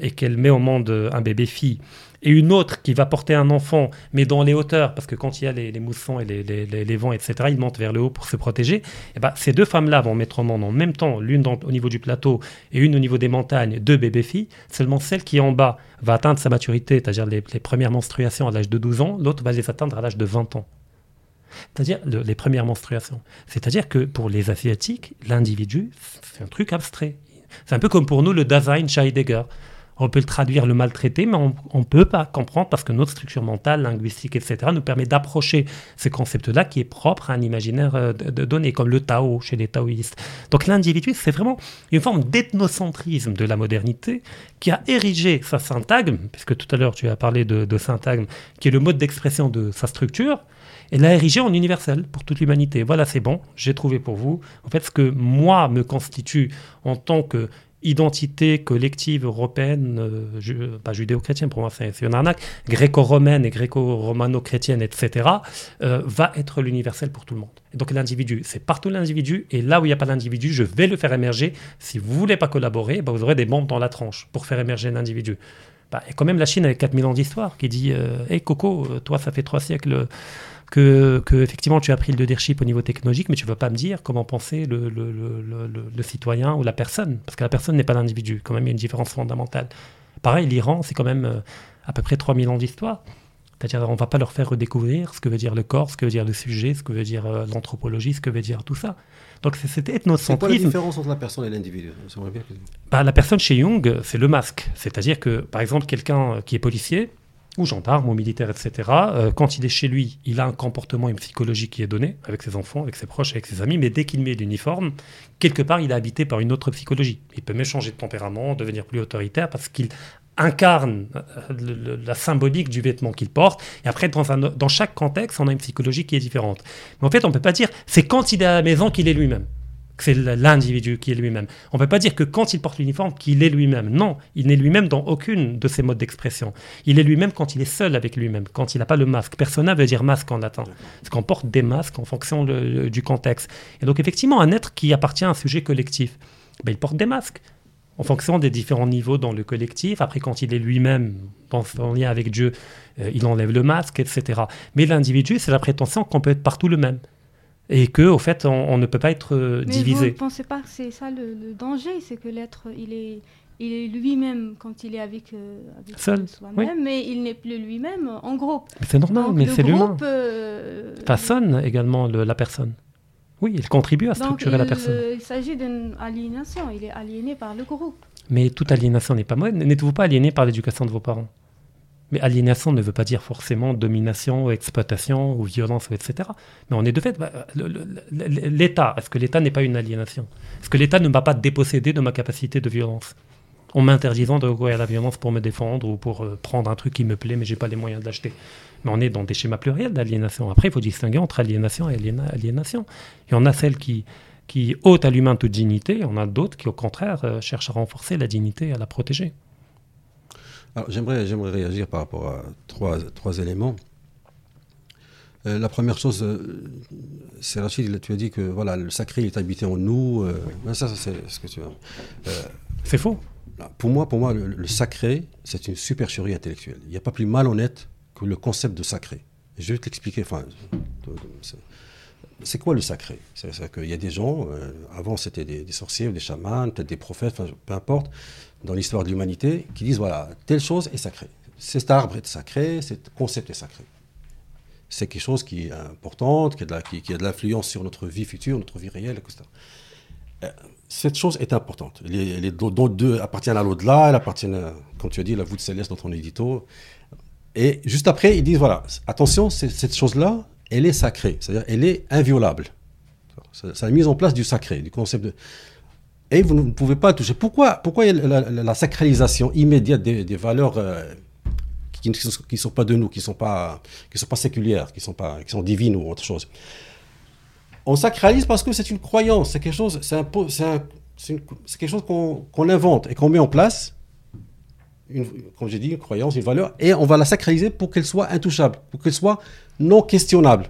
et qu'elle met au monde un bébé fille, et une autre qui va porter un enfant, mais dans les hauteurs, parce que quand il y a les, moussons et les, vents, etc., ils montent vers le haut pour se protéger. Et eh ben, ces deux femmes-là vont mettre au monde en même temps, l'une au niveau du plateau et une au niveau des montagnes, deux bébés-filles. Seulement celle qui est en bas va atteindre sa maturité, c'est-à-dire les, premières menstruations à l'âge de 12 ans, l'autre va les atteindre à l'âge de 20 ans. C'est-à-dire les premières menstruations. C'est-à-dire que pour les Asiatiques, l'individu, c'est un truc abstrait. C'est un peu comme pour nous le Dasein Heidegger on peut le traduire le maltraité, mais on ne peut pas comprendre parce que notre structure mentale, linguistique, etc., nous permet d'approcher ce concept-là qui est propre à un imaginaire euh, de, données, comme le Tao chez les taoïstes. Donc l'individu, c'est vraiment une forme d'ethnocentrisme de la modernité qui a érigé sa syntagme, puisque tout à l'heure tu as parlé de, de syntagme, qui est le mode d'expression de sa structure, et l'a érigé en universel pour toute l'humanité. Voilà, c'est bon, j'ai trouvé pour vous. En fait, ce que moi me constitue en tant que identité collective européenne, euh, pas judéo-chrétienne, pour moi c'est une arnaque, gréco-romaine et gréco-romano-chrétienne, etc., euh, va être l'universel pour tout le monde. Donc l'individu, c'est partout l'individu, et là où il n'y a pas d'individu, je vais le faire émerger. Si vous voulez pas collaborer, bah, vous aurez des bombes dans la tranche pour faire émerger l'individu. Bah, et quand même la Chine avec 4000 ans d'histoire qui dit euh, Hé Coco, toi ça fait trois siècles que, effectivement tu as pris le leadership au niveau technologique, mais tu ne veux pas me dire comment penser le, le, citoyen ou la personne, parce que la personne n'est pas l'individu, quand même il y a une différence fondamentale. Pareil, l'Iran, c'est quand même euh, à peu près 3000 ans d'histoire. C'est-à-dire, on ne va pas leur faire redécouvrir ce que veut dire le corps, ce que veut dire le sujet, ce que veut dire euh, l'anthropologie, ce que veut dire tout ça. Donc c'est cet ethnocentrisme. C'est quoi la
différence entre la personne et l'individu?
Bah, La personne chez Jung, c'est le masque. C'est-à-dire que, par exemple, quelqu'un qui est policier, ou gendarme, ou militaire, etc., euh, quand il est chez lui, il a un comportement et une psychologie qui est donné avec ses enfants, avec ses proches, avec ses amis, mais dès qu'il met l'uniforme, quelque part, il est habité par une autre psychologie. Il peut même changer de tempérament, devenir plus autoritaire, parce qu'il incarne euh, la symbolique du vêtement qu'il porte. Et après, dans, dans chaque contexte, on a une psychologie qui est différente. Mais en fait, on ne peut pas dire c'est quand il est à la maison qu'il est lui-même c'est l'individu qui est lui-même. On ne peut pas dire que quand il porte l'uniforme, qu'il est lui-même. Non, il n'est lui-même dans aucune de ces modes d'expression. Il est lui-même quand il est seul avec lui-même, quand il n'a pas le masque. Persona veut dire masque en latin. Parce qu'on porte des masques en fonction du contexte. Et donc effectivement, un être qui appartient à un sujet collectif, ben, il porte des masques en fonction des différents niveaux dans le collectif. Après, quand il est lui-même dans son lien avec Dieu, euh, il enlève le masque, etc. Mais l'individu, c'est la prétention qu'on peut être partout le même et que au fait on, ne peut pas être euh, divisé. Vous
ne pensez pas que c'est ça le, danger, c'est que l'être il est il est lui-même quand il est avec, euh, soi-même, mais il n'est plus lui-même en groupe.
C'est normal, mais c'est l'humain. Euh, façonne également la personne. Oui, il contribue à structurer la personne.
il s'agit d'une aliénation, il est aliéné par le groupe.
Mais toute aliénation n'est pas bonne. N'êtes-vous pas aliéné par l'éducation de vos parents? Mais aliénation ne veut pas dire forcément domination, exploitation ou violence, etc. Mais on est de fait, bah, l'État, est-ce que l'État n'est pas une aliénation? Est-ce que l'État ne m'a pas dépossédé de ma capacité de violence? En m'interdisant de recourir à la violence pour me défendre ou pour euh, prendre un truc qui me plaît mais j'ai pas les moyens de l'acheter. Mais on est dans des schémas pluriels d'aliénation. Après, il faut distinguer entre aliénation et aliénation. Il y en a celles qui, qui ôtent à l'humain toute dignité, il y en a d'autres qui, au contraire, euh, cherchent à renforcer la dignité et à la protéger.
J'aimerais, j'aimerais réagir par rapport à trois, trois éléments. Euh, la première chose, euh, c'est Rachid, tu as dit que voilà, le sacré est habité en nous. Euh, ça, c'est ce que tu
c'est faux.
Pour moi, pour moi le, sacré, c'est une supercherie intellectuelle. Il n'y a pas plus malhonnête que le concept de sacré. Je vais te l'expliquer. Enfin, c'est quoi le sacré? C'est qu'il y a des gens, avant c'était des, des, sorciers, des chamans, peut-être des prophètes, peu importe dans l'histoire de l'humanité qui disent voilà, telle chose est sacrée. Cet arbre est sacré, ce concept est sacré. C'est quelque chose qui est important, qui a de l'influence sur notre vie future, notre vie réelle, etc. Euh, cette chose est importante. Les, les deux appartiennent à l'au-delà, elles appartiennent, à, comme tu as dit, la voûte céleste dans ton édito. Et juste après, ils disent voilà, attention, cette chose-là, elle est sacrée, c'est-à-dire elle est inviolable. C'est la mise en place du sacré, du concept de et vous ne pouvez pas toucher. Pourquoi, pourquoi la, la, sacralisation immédiate des, valeurs euh, qui ne sont pas de nous, qui ne sont, pas, qui sont pas séculières, qui sont, pas, qui sont divines ou autre chose? On sacralise parce que c'est une croyance, c'est quelque chose, c'est quelque chose qu'on invente et qu'on met en place, comme j'ai dit, une croyance, une valeur, et on va la sacraliser pour qu'elle soit intouchable, pour qu'elle soit non questionnable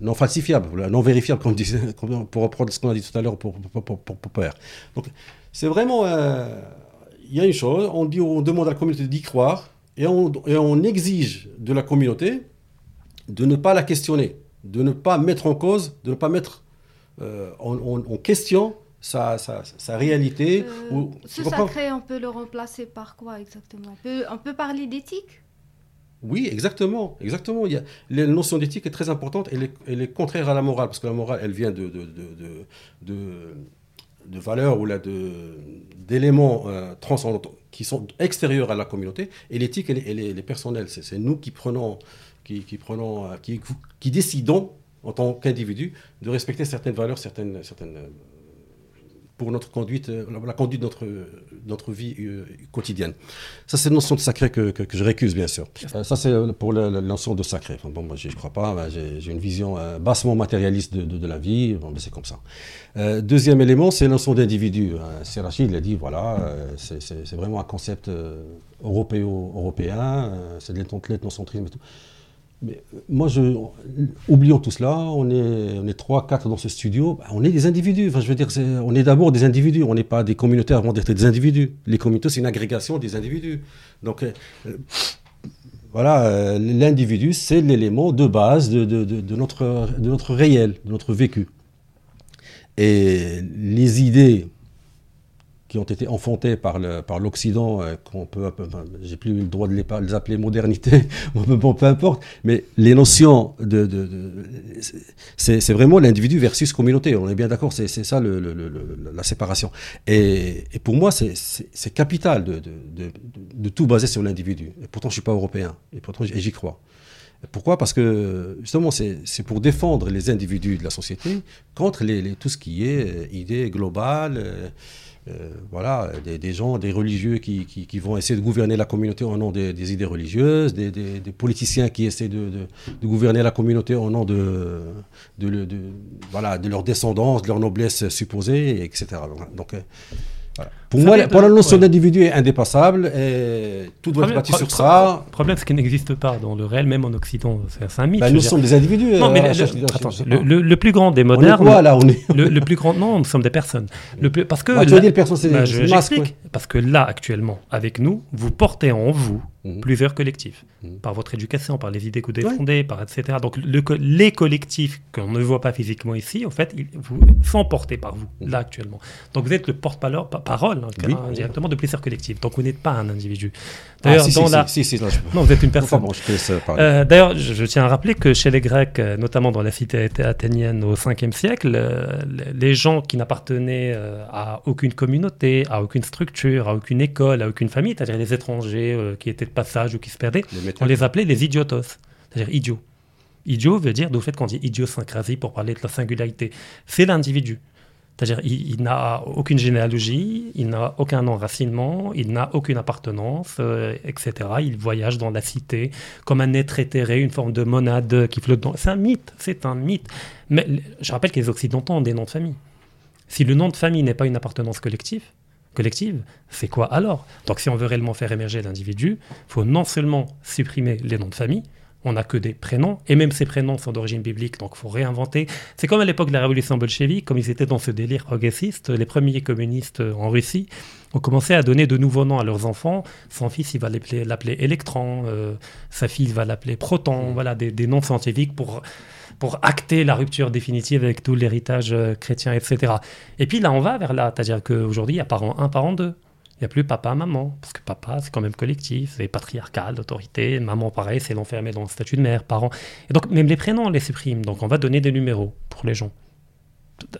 non falsifiable, non vérifiable, comme disait, pour reprendre ce qu'on a dit tout à l'heure pour, pour, pour, Donc, c'est vraiment. Euh, il y a une chose, on, dit, on demande à la communauté d'y croire, et on, et on exige de la communauté de ne pas la questionner, de ne pas mettre en cause, de ne pas mettre euh, en, question sa, sa, sa réalité.
Euh, ce sacré, on peut le remplacer par quoi exactement? On peut, on peut parler d'éthique?
Oui, exactement, exactement. Il y a, la notion d'éthique est très importante. Elle est, elle est, contraire à la morale parce que la morale, elle vient de, de, de, de, valeurs ou d'éléments euh, transcendants qui sont extérieurs à la communauté. Et l'éthique, elle, elle, est personnelle. C'est nous qui prenons, qui, qui prenons, euh, qui, qui décidons en tant qu'individu de respecter certaines valeurs, certaines, certaines pour notre conduite, euh, la conduite de notre, notre vie euh, quotidienne. Ça, c'est une notion de sacré que, que, je récuse, bien sûr. Euh, ça, c'est pour la, notion de sacré. Enfin, bon, moi, je ne crois pas. J'ai une vision bassement matérialiste de, de, la vie. Bon, ben, c'est comme ça. deuxième élément, c'est la notion d'individu. Serrachi, il a dit, voilà, c'est vraiment un concept européen, c'est de l'ethnocentrisme et tout. Mais euh, moi, oublions tout cela, on est, on est 3, 4 dans ce studio, bah, on est des individus. Enfin, je veux dire, on est d'abord des individus, on n'est pas des communautés avant d'être des individus. Les communautés, c'est une agrégation des individus. Donc, euh, euh, voilà, l'individu, c'est l'élément de base de, de, notre, de notre réel, de notre vécu. Et les idées qui ont été enfantés par l'Occident, euh, qu'on peut, j'ai plus le droit de les, appeler modernité, bon, peu importe, mais les notions de, de, c'est vraiment l'individu versus communauté. On est bien d'accord, c'est ça le, la séparation. Et, et pour moi, c'est capital de, tout baser sur l'individu. Et pourtant, je suis pas européen, et pourtant, j'y crois. Pourquoi? Parce que justement, c'est pour défendre les individus de la société contre les, tout ce qui est euh, idée globale. Euh, euh, voilà, des, gens, des religieux qui, qui, vont essayer de gouverner la communauté au nom des, idées religieuses, des, politiciens qui essaient de, gouverner la communauté au nom de, de, voilà, de leur descendance, de leur noblesse supposée, etc. Donc, pour moi, pour la notion d'individu est indépassable et tout doit être bâti sur ça.
Le problème, c'est qu'il n'existe pas dans le réel, même en Occident. C'est un mythe.
Bah, nous sommes des individus.
Non, mais euh, le, plus grand des modernes.
On est quoi, là on est...
le, plus grand, non, nous sommes des personnes. Le plus, parce que.
Bah, tu veux dire personnes, c'est bah,
des Parce que là, actuellement, avec nous, vous portez en vous Mhm. plusieurs collectifs, mhm. par votre éducation, par les idées que vous défendez, par etc. Donc les collectifs qu'on ne voit pas physiquement ici, en fait, ils, vous, sont portés par vous, mhm. là actuellement. Donc vous êtes le porte-parole hein, directement de plusieurs collectifs. Donc vous n'êtes pas un individu.
Ah, D'ailleurs, dans la...
non, vous êtes une personne. Euh, d'ailleurs, je, tiens à rappeler que chez les Grecs, euh, notamment dans la cité athénienne au 5e siècle, euh, les gens qui n'appartenaient à aucune communauté, à aucune structure, à aucune école, à aucune famille, c'est-à-dire les étrangers qui étaient passage ou qui se perdaient, on les appelait les idiotos, c'est-à-dire idiots. Idiot veut dire, le fait qu'on dit idiosyncrasie pour parler de la singularité. C'est l'individu. C'est-à-dire, il, n'a aucune généalogie, il n'a aucun enracinement, il n'a aucune appartenance, euh, etc. Il voyage dans la cité comme un être éthéré, une forme de monade qui flotte dans. C'est un mythe, c'est un mythe. Mais je rappelle que les Occidentaux ont des noms de famille. Si le nom de famille n'est pas une appartenance collective, collective, c'est quoi alors? Donc si on veut réellement faire émerger l'individu, il faut non seulement supprimer les noms de famille, on n'a que des prénoms, et même ces prénoms sont d'origine biblique, donc il faut réinventer. C'est comme à l'époque de la révolution bolchevique, comme ils étaient dans ce délire progressiste, les premiers communistes en Russie ont commencé à donner de nouveaux noms à leurs enfants. Son fils, il va l'appeler Électron, euh, sa fille va l'appeler Proton, voilà, des, des, noms scientifiques pour, pour acter la rupture définitive avec tout l'héritage euh, chrétien, etc. Et puis là, on va vers là, c'est-à-dire qu'aujourd'hui, il y a parent 1, parent 2. Il n'y a plus papa, maman, parce que papa, c'est quand même collectif, c'est patriarcal, l'autorité. Maman, pareil, c'est l'enfermé dans le statut de mère, parent. Et donc, même les prénoms, on les supprime. Donc, on va donner des numéros pour les gens.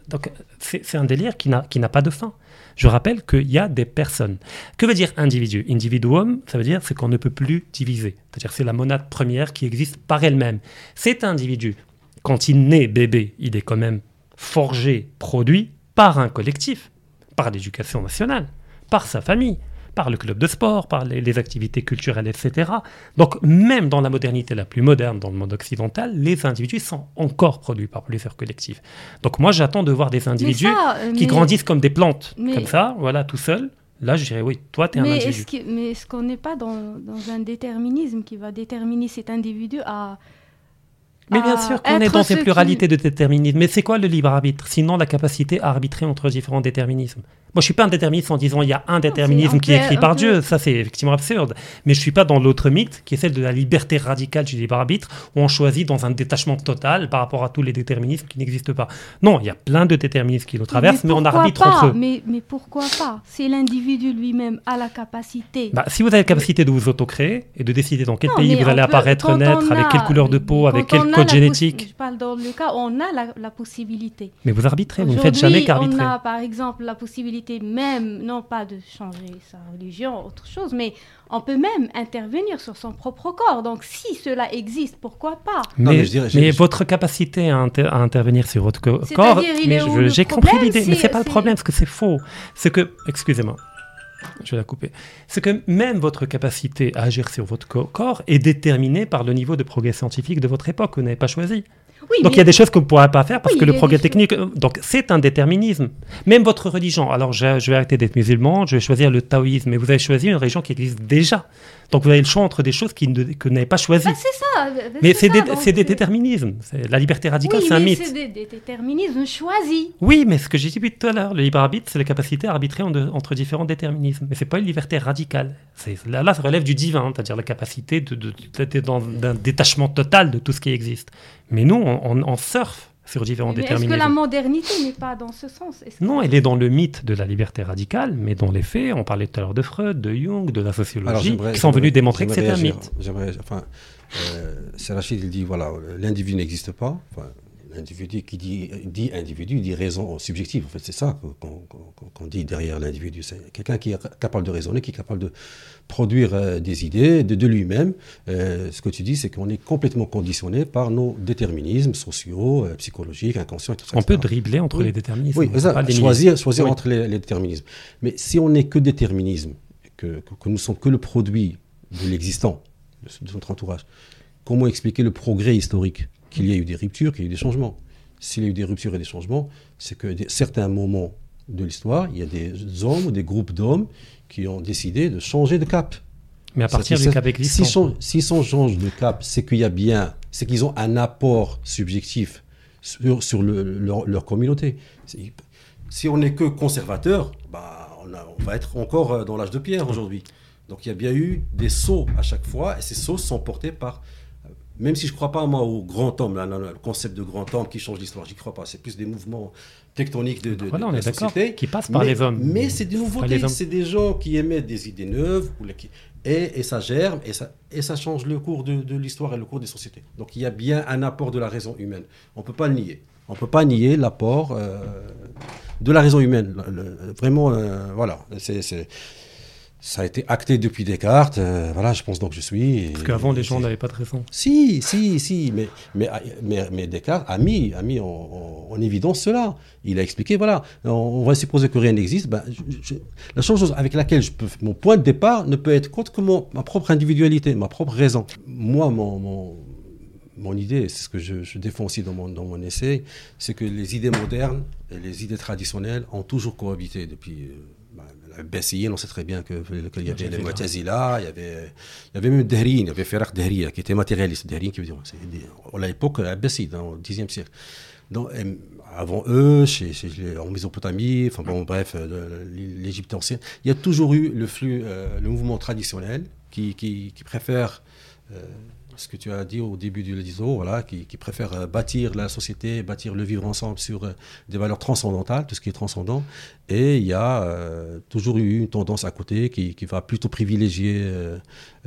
Donc, c'est un délire qui n'a pas de fin. Je rappelle qu'il y a des personnes. Que veut dire individu? Individuum, ça veut dire c'est qu'on ne peut plus diviser. C'est-à-dire c'est la monade première qui existe par elle-même. Cet individu, quand il naît bébé, il est quand même forgé, produit par un collectif, par l'éducation nationale par sa famille, par le club de sport, par les, activités culturelles, etc. Donc même dans la modernité la plus moderne, dans le monde occidental, les individus sont encore produits par plusieurs collectifs. Donc moi j'attends de voir des individus euh, qui grandissent comme des plantes, comme ça, voilà, tout seuls. Là, je dirais oui, toi, tu es un individu.
mais est-ce qu'on n'est pas dans, dans, un déterminisme qui va déterminer cet individu à,
mais bien sûr qu'on est dans une pluralité de déterminisme. Mais c'est quoi le libre arbitre? Sinon la capacité à arbitrer entre différents déterminismes. Moi, je suis pas un déterministe en disant il y a un déterminisme qui est écrit par Dieu. Ça, c'est effectivement absurde. Mais je suis pas dans l'autre mythe, qui est celle de la liberté radicale du libre arbitre, où on choisit dans un détachement total par rapport à tous les déterminismes qui n'existent pas. Non, il y a plein de déterminismes qui nous traversent, mais, on arbitre entre eux.
Mais, mais pourquoi pas? Si l'individu lui-même a la capacité.
Bah, si vous avez la capacité de vous autocréer et de décider dans quel pays vous allez apparaître, naître, avec quelle couleur de peau, avec quel code génétique.
Je parle dans le cas où on a la, la possibilité.
Mais vous arbitrez, vous ne faites jamais qu'arbitrer.
On a par exemple la possibilité même, non pas de changer sa religion, autre chose, mais on peut même intervenir sur son propre corps. Donc si cela existe, pourquoi pas?
Mais, mais, votre capacité à, intervenir sur votre corps, mais j'ai compris l'idée, mais c'est pas le problème, parce que c'est faux. C'est que, excusez-moi, je vais la couper. C'est que même votre capacité à agir sur votre corps est déterminée par le niveau de progrès scientifique de votre époque que vous n'avez pas choisi donc il y a des choses que vous ne pourrez pas faire parce que le progrès technique. Euh, donc c'est un déterminisme. Même votre religion. Alors je, je vais arrêter d'être musulman, je vais choisir le taoïsme. Mais vous avez choisi une religion qui existe déjà. Donc vous avez le choix entre des choses qui ne, que vous n'avez pas choisies.
Bah, c'est ça.
Bah, mais c'est des, des, déterminismes. La liberté radicale, c'est un mythe.
C'est des, déterminismes choisis.
Oui, mais ce que j'ai dit tout à l'heure, le libre arbitre, c'est la capacité à arbitrer entre différents déterminismes. Mais c'est pas une liberté radicale. Là, là, ça relève du divin, c'est-à-dire la capacité de, de, d'un détachement total de tout ce qui existe. Mais nous, on, on, surfe sur différents mais déterminismes.
Est-ce que la modernité n'est pas dans ce sens?
Non, elle est dans le mythe de la liberté radicale, mais dans les faits, on parlait tout à l'heure de Freud, de Jung, de la sociologie, qui sont venus démontrer que c'est un mythe.
J'aimerais, enfin, euh, Rachid, il dit voilà, l'individu n'existe pas. Enfin, l'individu qui dit, dit individu dit raison subjective. En fait, c'est ça qu'on dit derrière l'individu. C'est quelqu'un qui est capable de raisonner, qui est capable de produire euh, des idées de, de lui-même. Euh, ce que tu dis, c'est qu'on est complètement conditionné par nos déterminismes sociaux, euh, psychologiques, inconscients, ça.
On peut dribbler entre les déterminismes.
Oui, ça, choisir, choisir entre les, déterminismes. Mais si on n'est que déterminisme, que, que, nous ne sommes que le produit de l'existant, de notre entourage, comment expliquer le progrès historique qu'il y a eu des ruptures, qu'il y a eu des changements? S'il y a eu des ruptures et des changements, c'est que certains moments de l'histoire, il y a des hommes ou des groupes d'hommes qui ont décidé de changer de cap.
Mais à partir du cap existant.
S'ils si changent de cap, c'est qu'il y a bien, c'est qu'ils ont un apport subjectif sur, sur leur, communauté. Si on n'est que conservateur, bah, on, on, va être encore euh, dans l'âge de pierre aujourd'hui. Donc il y a bien eu des sauts à chaque fois, et ces sauts sont portés par même si je ne crois pas, moi, au grand homme, le concept de grand homme qui change l'histoire, j'y crois pas. C'est plus des mouvements tectoniques de, de,
voilà, on est société. Qui passent par les hommes.
Mais c'est des nouveautés, c'est des gens qui émettent des idées neuves, et, et, ça germe, et ça, et ça change le cours de, l'histoire et le cours des sociétés. Donc il y a bien un apport de la raison humaine. On ne peut pas le nier. On ne peut pas nier l'apport euh, de la raison humaine. vraiment, euh, voilà. C'est ça a été acté depuis Descartes. Euh, voilà, je pense donc que je suis.
Parce qu'avant, les gens n'avaient pas de raison.
Si, si, si. Mais, mais, mais, Descartes a mis, a mis en, évidence cela. Il a expliqué voilà, on, va supposer que rien n'existe. Ben, la chose avec laquelle je peux, mon point de départ ne peut être contre que ma propre individualité, ma propre raison. Moi, mon, mon, mon idée, c'est ce que je, défends aussi dans mon, dans mon essai, c'est que les idées modernes et les idées traditionnelles ont toujours cohabité depuis. Euh, Bessiyin, on sait très bien qu'il y avait les Mu'tazila, il y avait, il y avait même Dahrin, il y avait Feraq Dahriya qui était matérialiste. Dahrin qui veut dire, à l'époque Abbasside, au Xe siècle. Donc, avant eux, chez, en Mésopotamie, enfin bon, bref, l'Égypte ancienne, il y a toujours eu le flux, euh, le mouvement traditionnel qui, qui, qui préfère euh, ce que tu as dit au début du LISO, voilà, qui, préfère euh, bâtir la société, bâtir le vivre ensemble sur euh, des valeurs transcendantales, tout ce qui est transcendant. Et il y a euh, toujours eu une tendance à côté qui va plutôt privilégier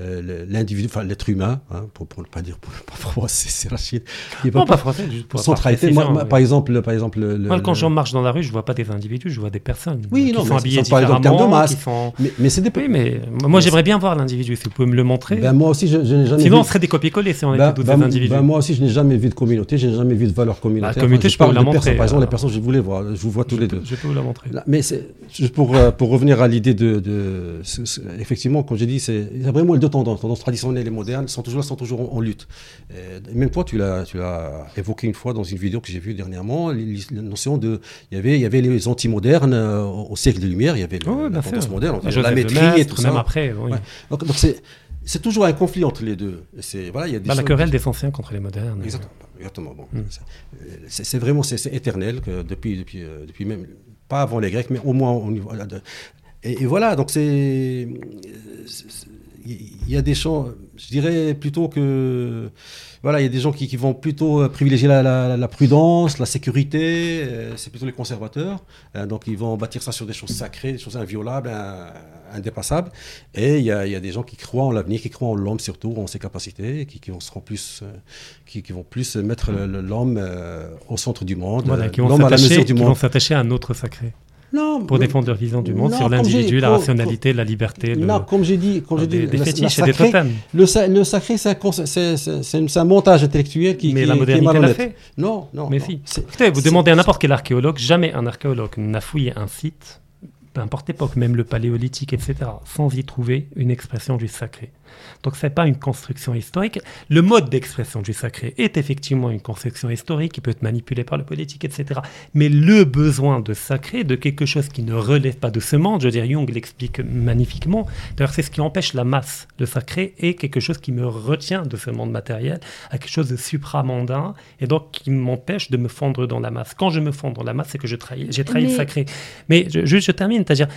euh, l'individu, enfin l'être humain, hein, pour, ne pas dire pour, pour, c'est Rachid.
Il non, pas, français, juste pour
centralité. Moi, par exemple, par exemple,
moi, quand je marche dans la rue, je vois pas des individus, je vois des personnes.
Oui,
qui
non,
sont habillés différemment,
de masse.
Sont...
Mais, mais c'est des.
Oui, mais moi, j'aimerais bien voir l'individu. Si vous pouvez me le montrer.
Ben, moi aussi, je, je n'ai jamais.
Sinon,
vu...
on serait des copier-coller si on
ben,
était tous
ben,
des individus.
Ben, moi aussi, je n'ai jamais vu de communauté, je n'ai jamais vu de valeur communautaire.
La communauté,
enfin, je,
je peux
parle
vous la
de
montrer.
Personnes, par exemple, les personnes, je voulais voir, je vous vois tous les deux.
Je peux vous la montrer.
Mais juste pour, pour revenir à l'idée de, de, effectivement, comme j'ai dit, c'est vraiment les tendances, tendance traditionnelle et moderne, sont toujours, sont toujours en, en lutte. Et même toi, tu l'as, tu l'as évoqué une fois dans une vidéo que j'ai vue dernièrement, la notion de, il y avait, il y avait les anti-modernes euh, au siècle des Lumières, il y avait le,
oh,
la tendance moderne,
Joseph
la maîtrise et tout
même
ça.
après, oui.
Ouais. Donc, donc c'est c'est toujours un conflit entre les deux. C'est voilà, il y a des
bah, la querelle des anciens contre les modernes.
Exactement. Exactement. Bon,
Mm.
c'est c'est vraiment c'est c'est éternel que depuis depuis euh, depuis même pas avant les Grecs, mais au moins au niveau. et, et voilà, donc c'est- il y a des gens, je dirais plutôt que voilà, il y a des gens qui, qui vont plutôt euh, privilégier la, la- la prudence, la sécurité. euh, c'est plutôt les conservateurs. Euh, donc ils vont bâtir ça sur des choses sacrées, des choses inviolables, un- indépassables. Et il y, a, il y a des gens qui croient en l'avenir, qui croient en l'homme surtout, en ses capacités, qui, qui vont seront plus, qui, qui vont plus mettre l'homme au centre du monde,
Voilà, qui vont
l'homme à la
s'attacher
mesure du
qui vont
monde.
s'attacher à un autre sacré
Non,
pour défendre leur vision du monde
non,
sur l'individu, la rationalité, la liberté, le-
Non, comme j'ai dit, comme j'ai
des,
dit,
des
la- la
fétiches et des totems.
le, sa- le sacré, c'est un, montage intellectuel qui,
Mais
qui
la modernité l'a fait.
Non, non.
Mais
non.
si. Écoutez, vous demandez à n'importe quel archéologue, jamais un archéologue n'a fouillé un site, peu importe l'époque, même le paléolithique, etc., sans y trouver une expression du sacré. Donc ce n'est pas une construction historique. Le mode d'expression du sacré est effectivement une construction historique qui peut être manipulée par le politique, etc. Mais le besoin de sacré, de quelque chose qui ne relève pas de ce monde, je veux dire, Jung l'explique magnifiquement. D'ailleurs, c'est ce qui empêche la masse. Le sacré est quelque chose qui me retient de ce monde matériel à quelque chose de supramondain et donc qui m'empêche de me fondre dans la masse. Quand je me fonds dans la masse, c'est que je trahis, j'ai trahi le
Mais-
sacré. Mais je, juste, je termine, c'est-à-dire,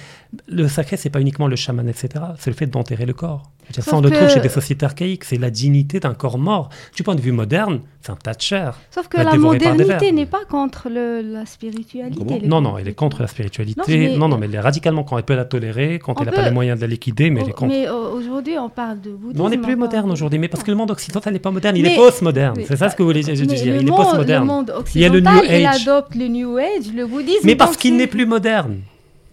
le sacré, c'est pas uniquement le chaman, etc. C'est le fait d'enterrer le corps. Dire, ça,
Sauf
on le trouve
que-
chez des sociétés archaïques. C'est la dignité d'un corps mort. Du point de vue moderne, c'est un tas de chair.
Sauf que la modernité n'est pas contre le- la spiritualité.
Non, non, elle est contre la spiritualité.
Non, mais-
Non, non, mais elle est radicalement quand elle peut la tolérer, quand
On
elle n'a pas les moyens de la liquider, mais elle est contre.
Mais aujourd'hui, on parle de bouddhisme.
Mais on n'est plus moderne
de-
aujourd'hui, mais parce que le monde occidental n'est pas moderne, il
Mais-
est post-moderne.
mais-
C'est ça ce que vous voulez dire.
Mais
Il
le
est post-moderne.
Le monde
Il y a le New
occidental, il
Age.
adopte le New Age, le bouddhisme.
Mais parce qu'il n'est plus moderne.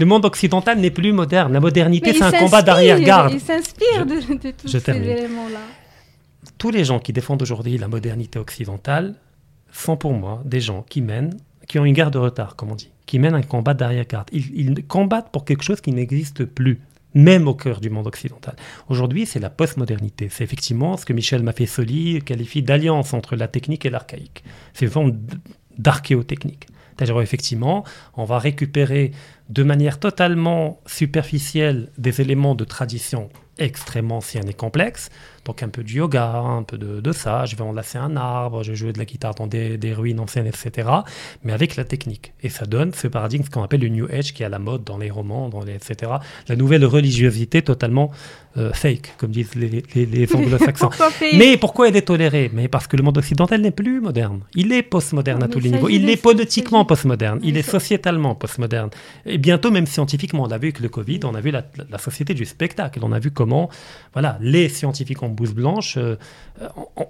Le monde occidental n'est plus moderne. La modernité, c'est un combat d'arrière-garde.
Il s'inspire de, de tous ces éléments-là.
Tous les gens qui défendent aujourd'hui la modernité occidentale sont pour moi des gens qui mènent, qui ont une garde de retard, comme on dit, qui mènent un combat d'arrière-garde. Ils, ils combattent pour quelque chose qui n'existe plus, même au cœur du monde occidental. Aujourd'hui, c'est la postmodernité. C'est effectivement ce que Michel Maffesoli qualifie d'alliance entre la technique et l'archaïque. C'est une forme d'archéotechnique. Effectivement, on va récupérer de manière totalement superficielle des éléments de tradition extrêmement ancienne et complexe. Donc un peu de yoga, un peu de, de ça, je vais enlacer un arbre, je vais jouer de la guitare dans des, des ruines anciennes, etc. Mais avec la technique. Et ça donne ce paradigme, ce qu'on appelle le New Age, qui est à la mode dans les romans, dans les, etc. La nouvelle religiosité totalement euh, fake, comme disent les, les, les anglo-saxons. Mais pourquoi elle est tolérée? Mais parce que le monde occidental n'est plus moderne. Il est postmoderne à tous les niveaux. Il est politiquement postmoderne. Il est sociétalement postmoderne. Et bientôt, même scientifiquement, on a vu avec le Covid, on a vu la, la- la société du spectacle. On a vu comment voilà, les scientifiques en blanche euh,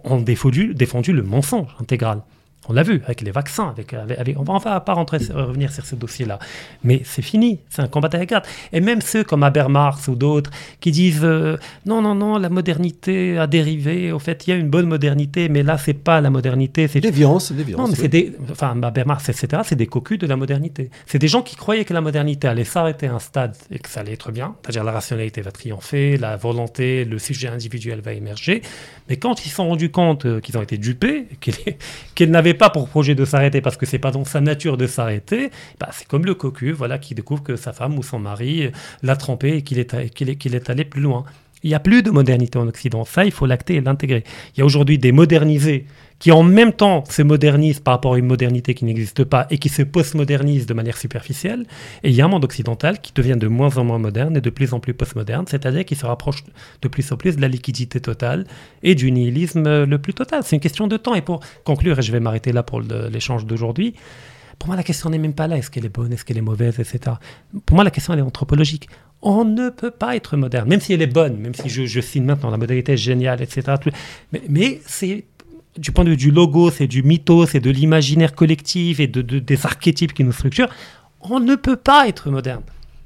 ont, défendu, défendu le mensonge intégral. On l'a vu avec les vaccins. Avec, avec- avec- on va, pas rentrer, revenir sur ce dossier-là. Mais c'est fini. C'est un combat à la garde. Et même ceux comme Habermas ou d'autres qui disent euh, non, non, non, la modernité a dérivé. Au fait, il y a une bonne modernité, mais là, c'est pas la modernité. C'est
Déviance, déviance.
non, mais
oui.
c'est des, enfin, Habermas, etc., c'est des cocus de la modernité. C'est des gens qui croyaient que la modernité allait s'arrêter à un stade et que ça allait être bien, c'est-à-dire la rationalité va triompher, la volonté, le sujet individuel va émerger. Mais quand ils se sont rendus compte euh, qu'ils ont été dupés, qu'elle qu'elle pas pour projet de s'arrêter parce que c'est pas dans sa nature de s'arrêter, bah, c'est comme le cocu, voilà, qui découvre que sa femme ou son mari euh, l'a trompé et qu'il est, qu'il est, qu'il est allé plus loin. Il n'y a plus de modernité en Occident. Ça, il faut l'acter et l'intégrer. Il y a aujourd'hui des modernisés qui en même temps se modernisent par rapport à une modernité qui n'existe pas et qui se postmodernisent de manière superficielle. Et il y a un monde occidental qui devient de moins en moins moderne et de plus en plus postmoderne, c'est-à-dire qui se rapproche de plus en plus de la liquidité totale et du nihilisme euh, le plus total. C'est une question de temps. Et pour conclure, et je vais m'arrêter là pour l'échange d'aujourd'hui, pour moi, la question n'est même pas là. Est-ce qu'elle est bonne, est-ce qu'elle est mauvaise, etc. Pour moi, la question, elle est anthropologique. On ne peut pas être moderne, même si elle est bonne, même si je, je signe maintenant la modernité est géniale, etc. Mais c'est du point de vue du logo, c'est du mythos, c'est de l'imaginaire collectif et de, des archétypes qui nous structurent. On ne peut pas être moderne.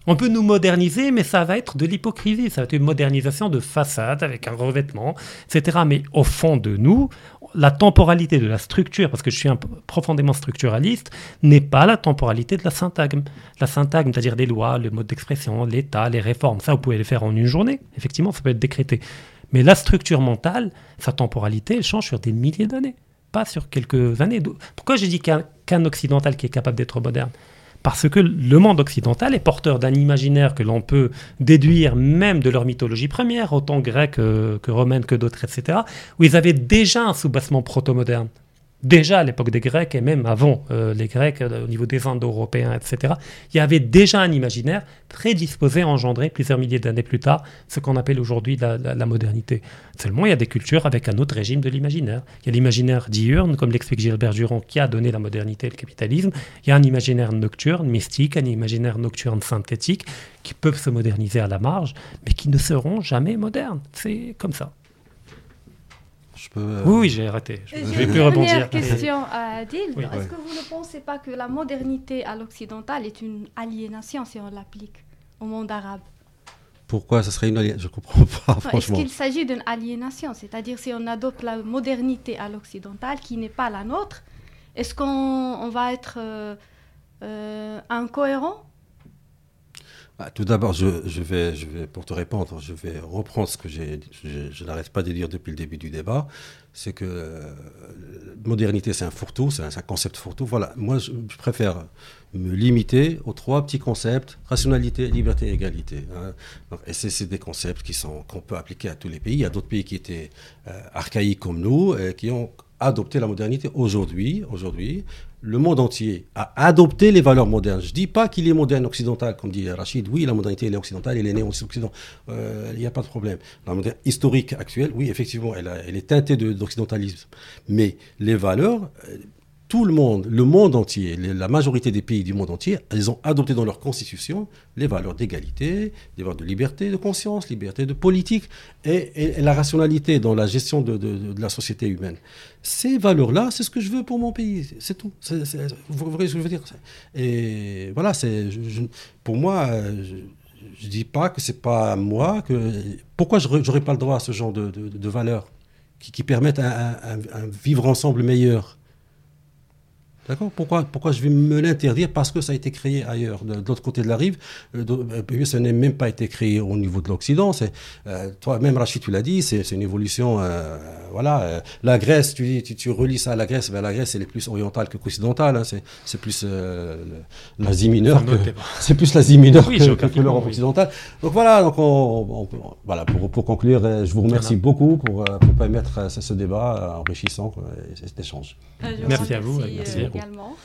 On peut nous moderniser, mais ça va être de l'hypocrisie. Ça va être une modernisation de façade avec un revêtement, etc. Mais au fond de nous, la temporalité de la structure, parce que je suis un, profondément structuraliste, n'est pas la temporalité de la syntagme. La syntagme, c'est-à-dire des lois, le mode d'expression, l'état, les réformes, ça, vous pouvez les faire en une journée. Effectivement, ça peut être décrété. Mais la structure mentale, sa temporalité, elle change sur des milliers d'années, pas sur quelques années. Pourquoi j'ai dit qu'un occidental qui est capable d'être moderne? Parce que le monde occidental est porteur d'un imaginaire que l'on peut déduire même de leur mythologie première, autant grecque que, que romaine que d'autres, etc., où ils avaient déjà un soubassement proto-moderne déjà à l'époque des Grecs et même avant euh, les Grecs, euh, au niveau des Indo-Européens, etc., il y avait déjà un imaginaire prédisposé à engendrer plusieurs milliers d'années plus tard ce qu'on appelle aujourd'hui la, modernité. Seulement, il y a des cultures avec un autre régime de l'imaginaire. Il y a l'imaginaire diurne, comme l'explique Gilbert Durand, qui a donné la modernité et le capitalisme. Il y a un imaginaire nocturne, mystique, un imaginaire nocturne synthétique, qui peuvent se moderniser à la marge, mais qui ne seront jamais modernes. C'est comme ça.
Euh,
oui, j'ai arrêté.
Je, vais plus rebondir. Première question à Adil. Est-ce que vous ne pensez pas que la modernité à l'occidental est une aliénation si on l'applique au monde arabe?
Pourquoi ça serait une aliénation Je ne comprends pas, franchement.
Est-ce qu'il s'agit d'une aliénation? C'est-à-dire si on adopte la modernité à l'occidental qui n'est pas la nôtre, est-ce qu'on va être euh, euh, incohérent?
Bah, tout d'abord, je, vais, pour te répondre, je vais reprendre ce que je, n'arrête pas de dire depuis le début du débat, c'est que euh, modernité, c'est un fourre-tout, c'est un, concept fourre-tout. Voilà, moi, je, préfère me limiter aux trois petits concepts rationalité, liberté, égalité. Hein. et c'est, des concepts qui sont qu'on peut appliquer à tous les pays. Il y a d'autres pays qui étaient euh, archaïques comme nous, et qui ont adopté la modernité aujourd'hui. Aujourd'hui, le monde entier a adopté les valeurs modernes. Je ne dis pas qu'il est moderne occidental, comme dit Rachid. Oui, la modernité, est occidentale, elle est née en Occident. Euh, il n'y a pas de problème. La modernité historique actuelle, oui, effectivement, elle, elle est teintée d'occidentalisme. Mais les valeurs, euh, tout le monde, le monde entier, la majorité des pays du monde entier, ils ont adopté dans leur constitution les valeurs d'égalité, des valeurs de liberté de conscience, liberté de politique et, la rationalité dans la gestion de, la société humaine. Ces valeurs-là, c'est ce que je veux pour mon pays, c'est tout. vous voyez ce que je veux dire? Et voilà, c'est pour moi, je ne dis pas que c'est pas moi que pourquoi je n'aurais pas le droit à ce genre de, valeurs qui, permettent un vivre ensemble meilleur? D'accord pourquoi, pourquoi je vais me l'interdire? Parce que ça a été créé ailleurs, de, l'autre côté de la rive. Euh, euh, ça n'a même pas été créé au niveau de l'Occident. Euh, Toi-même, Rachid, tu l'as dit, c'est une évolution. Euh, voilà, la Grèce, tu, tu, tu, relis ça à la Grèce, ben, la Grèce, elle est plus orientale que occidentale. Hein, c'est plus l'Asie mineure. C'est plus l'Asie mineure que, l'Europe occidentale. Donc voilà, donc on, voilà pour, pour, conclure, je vous remercie beaucoup pour, pour permettre ce, ce débat enrichissant, cet échange.
Merci à vous. Merci.
Également.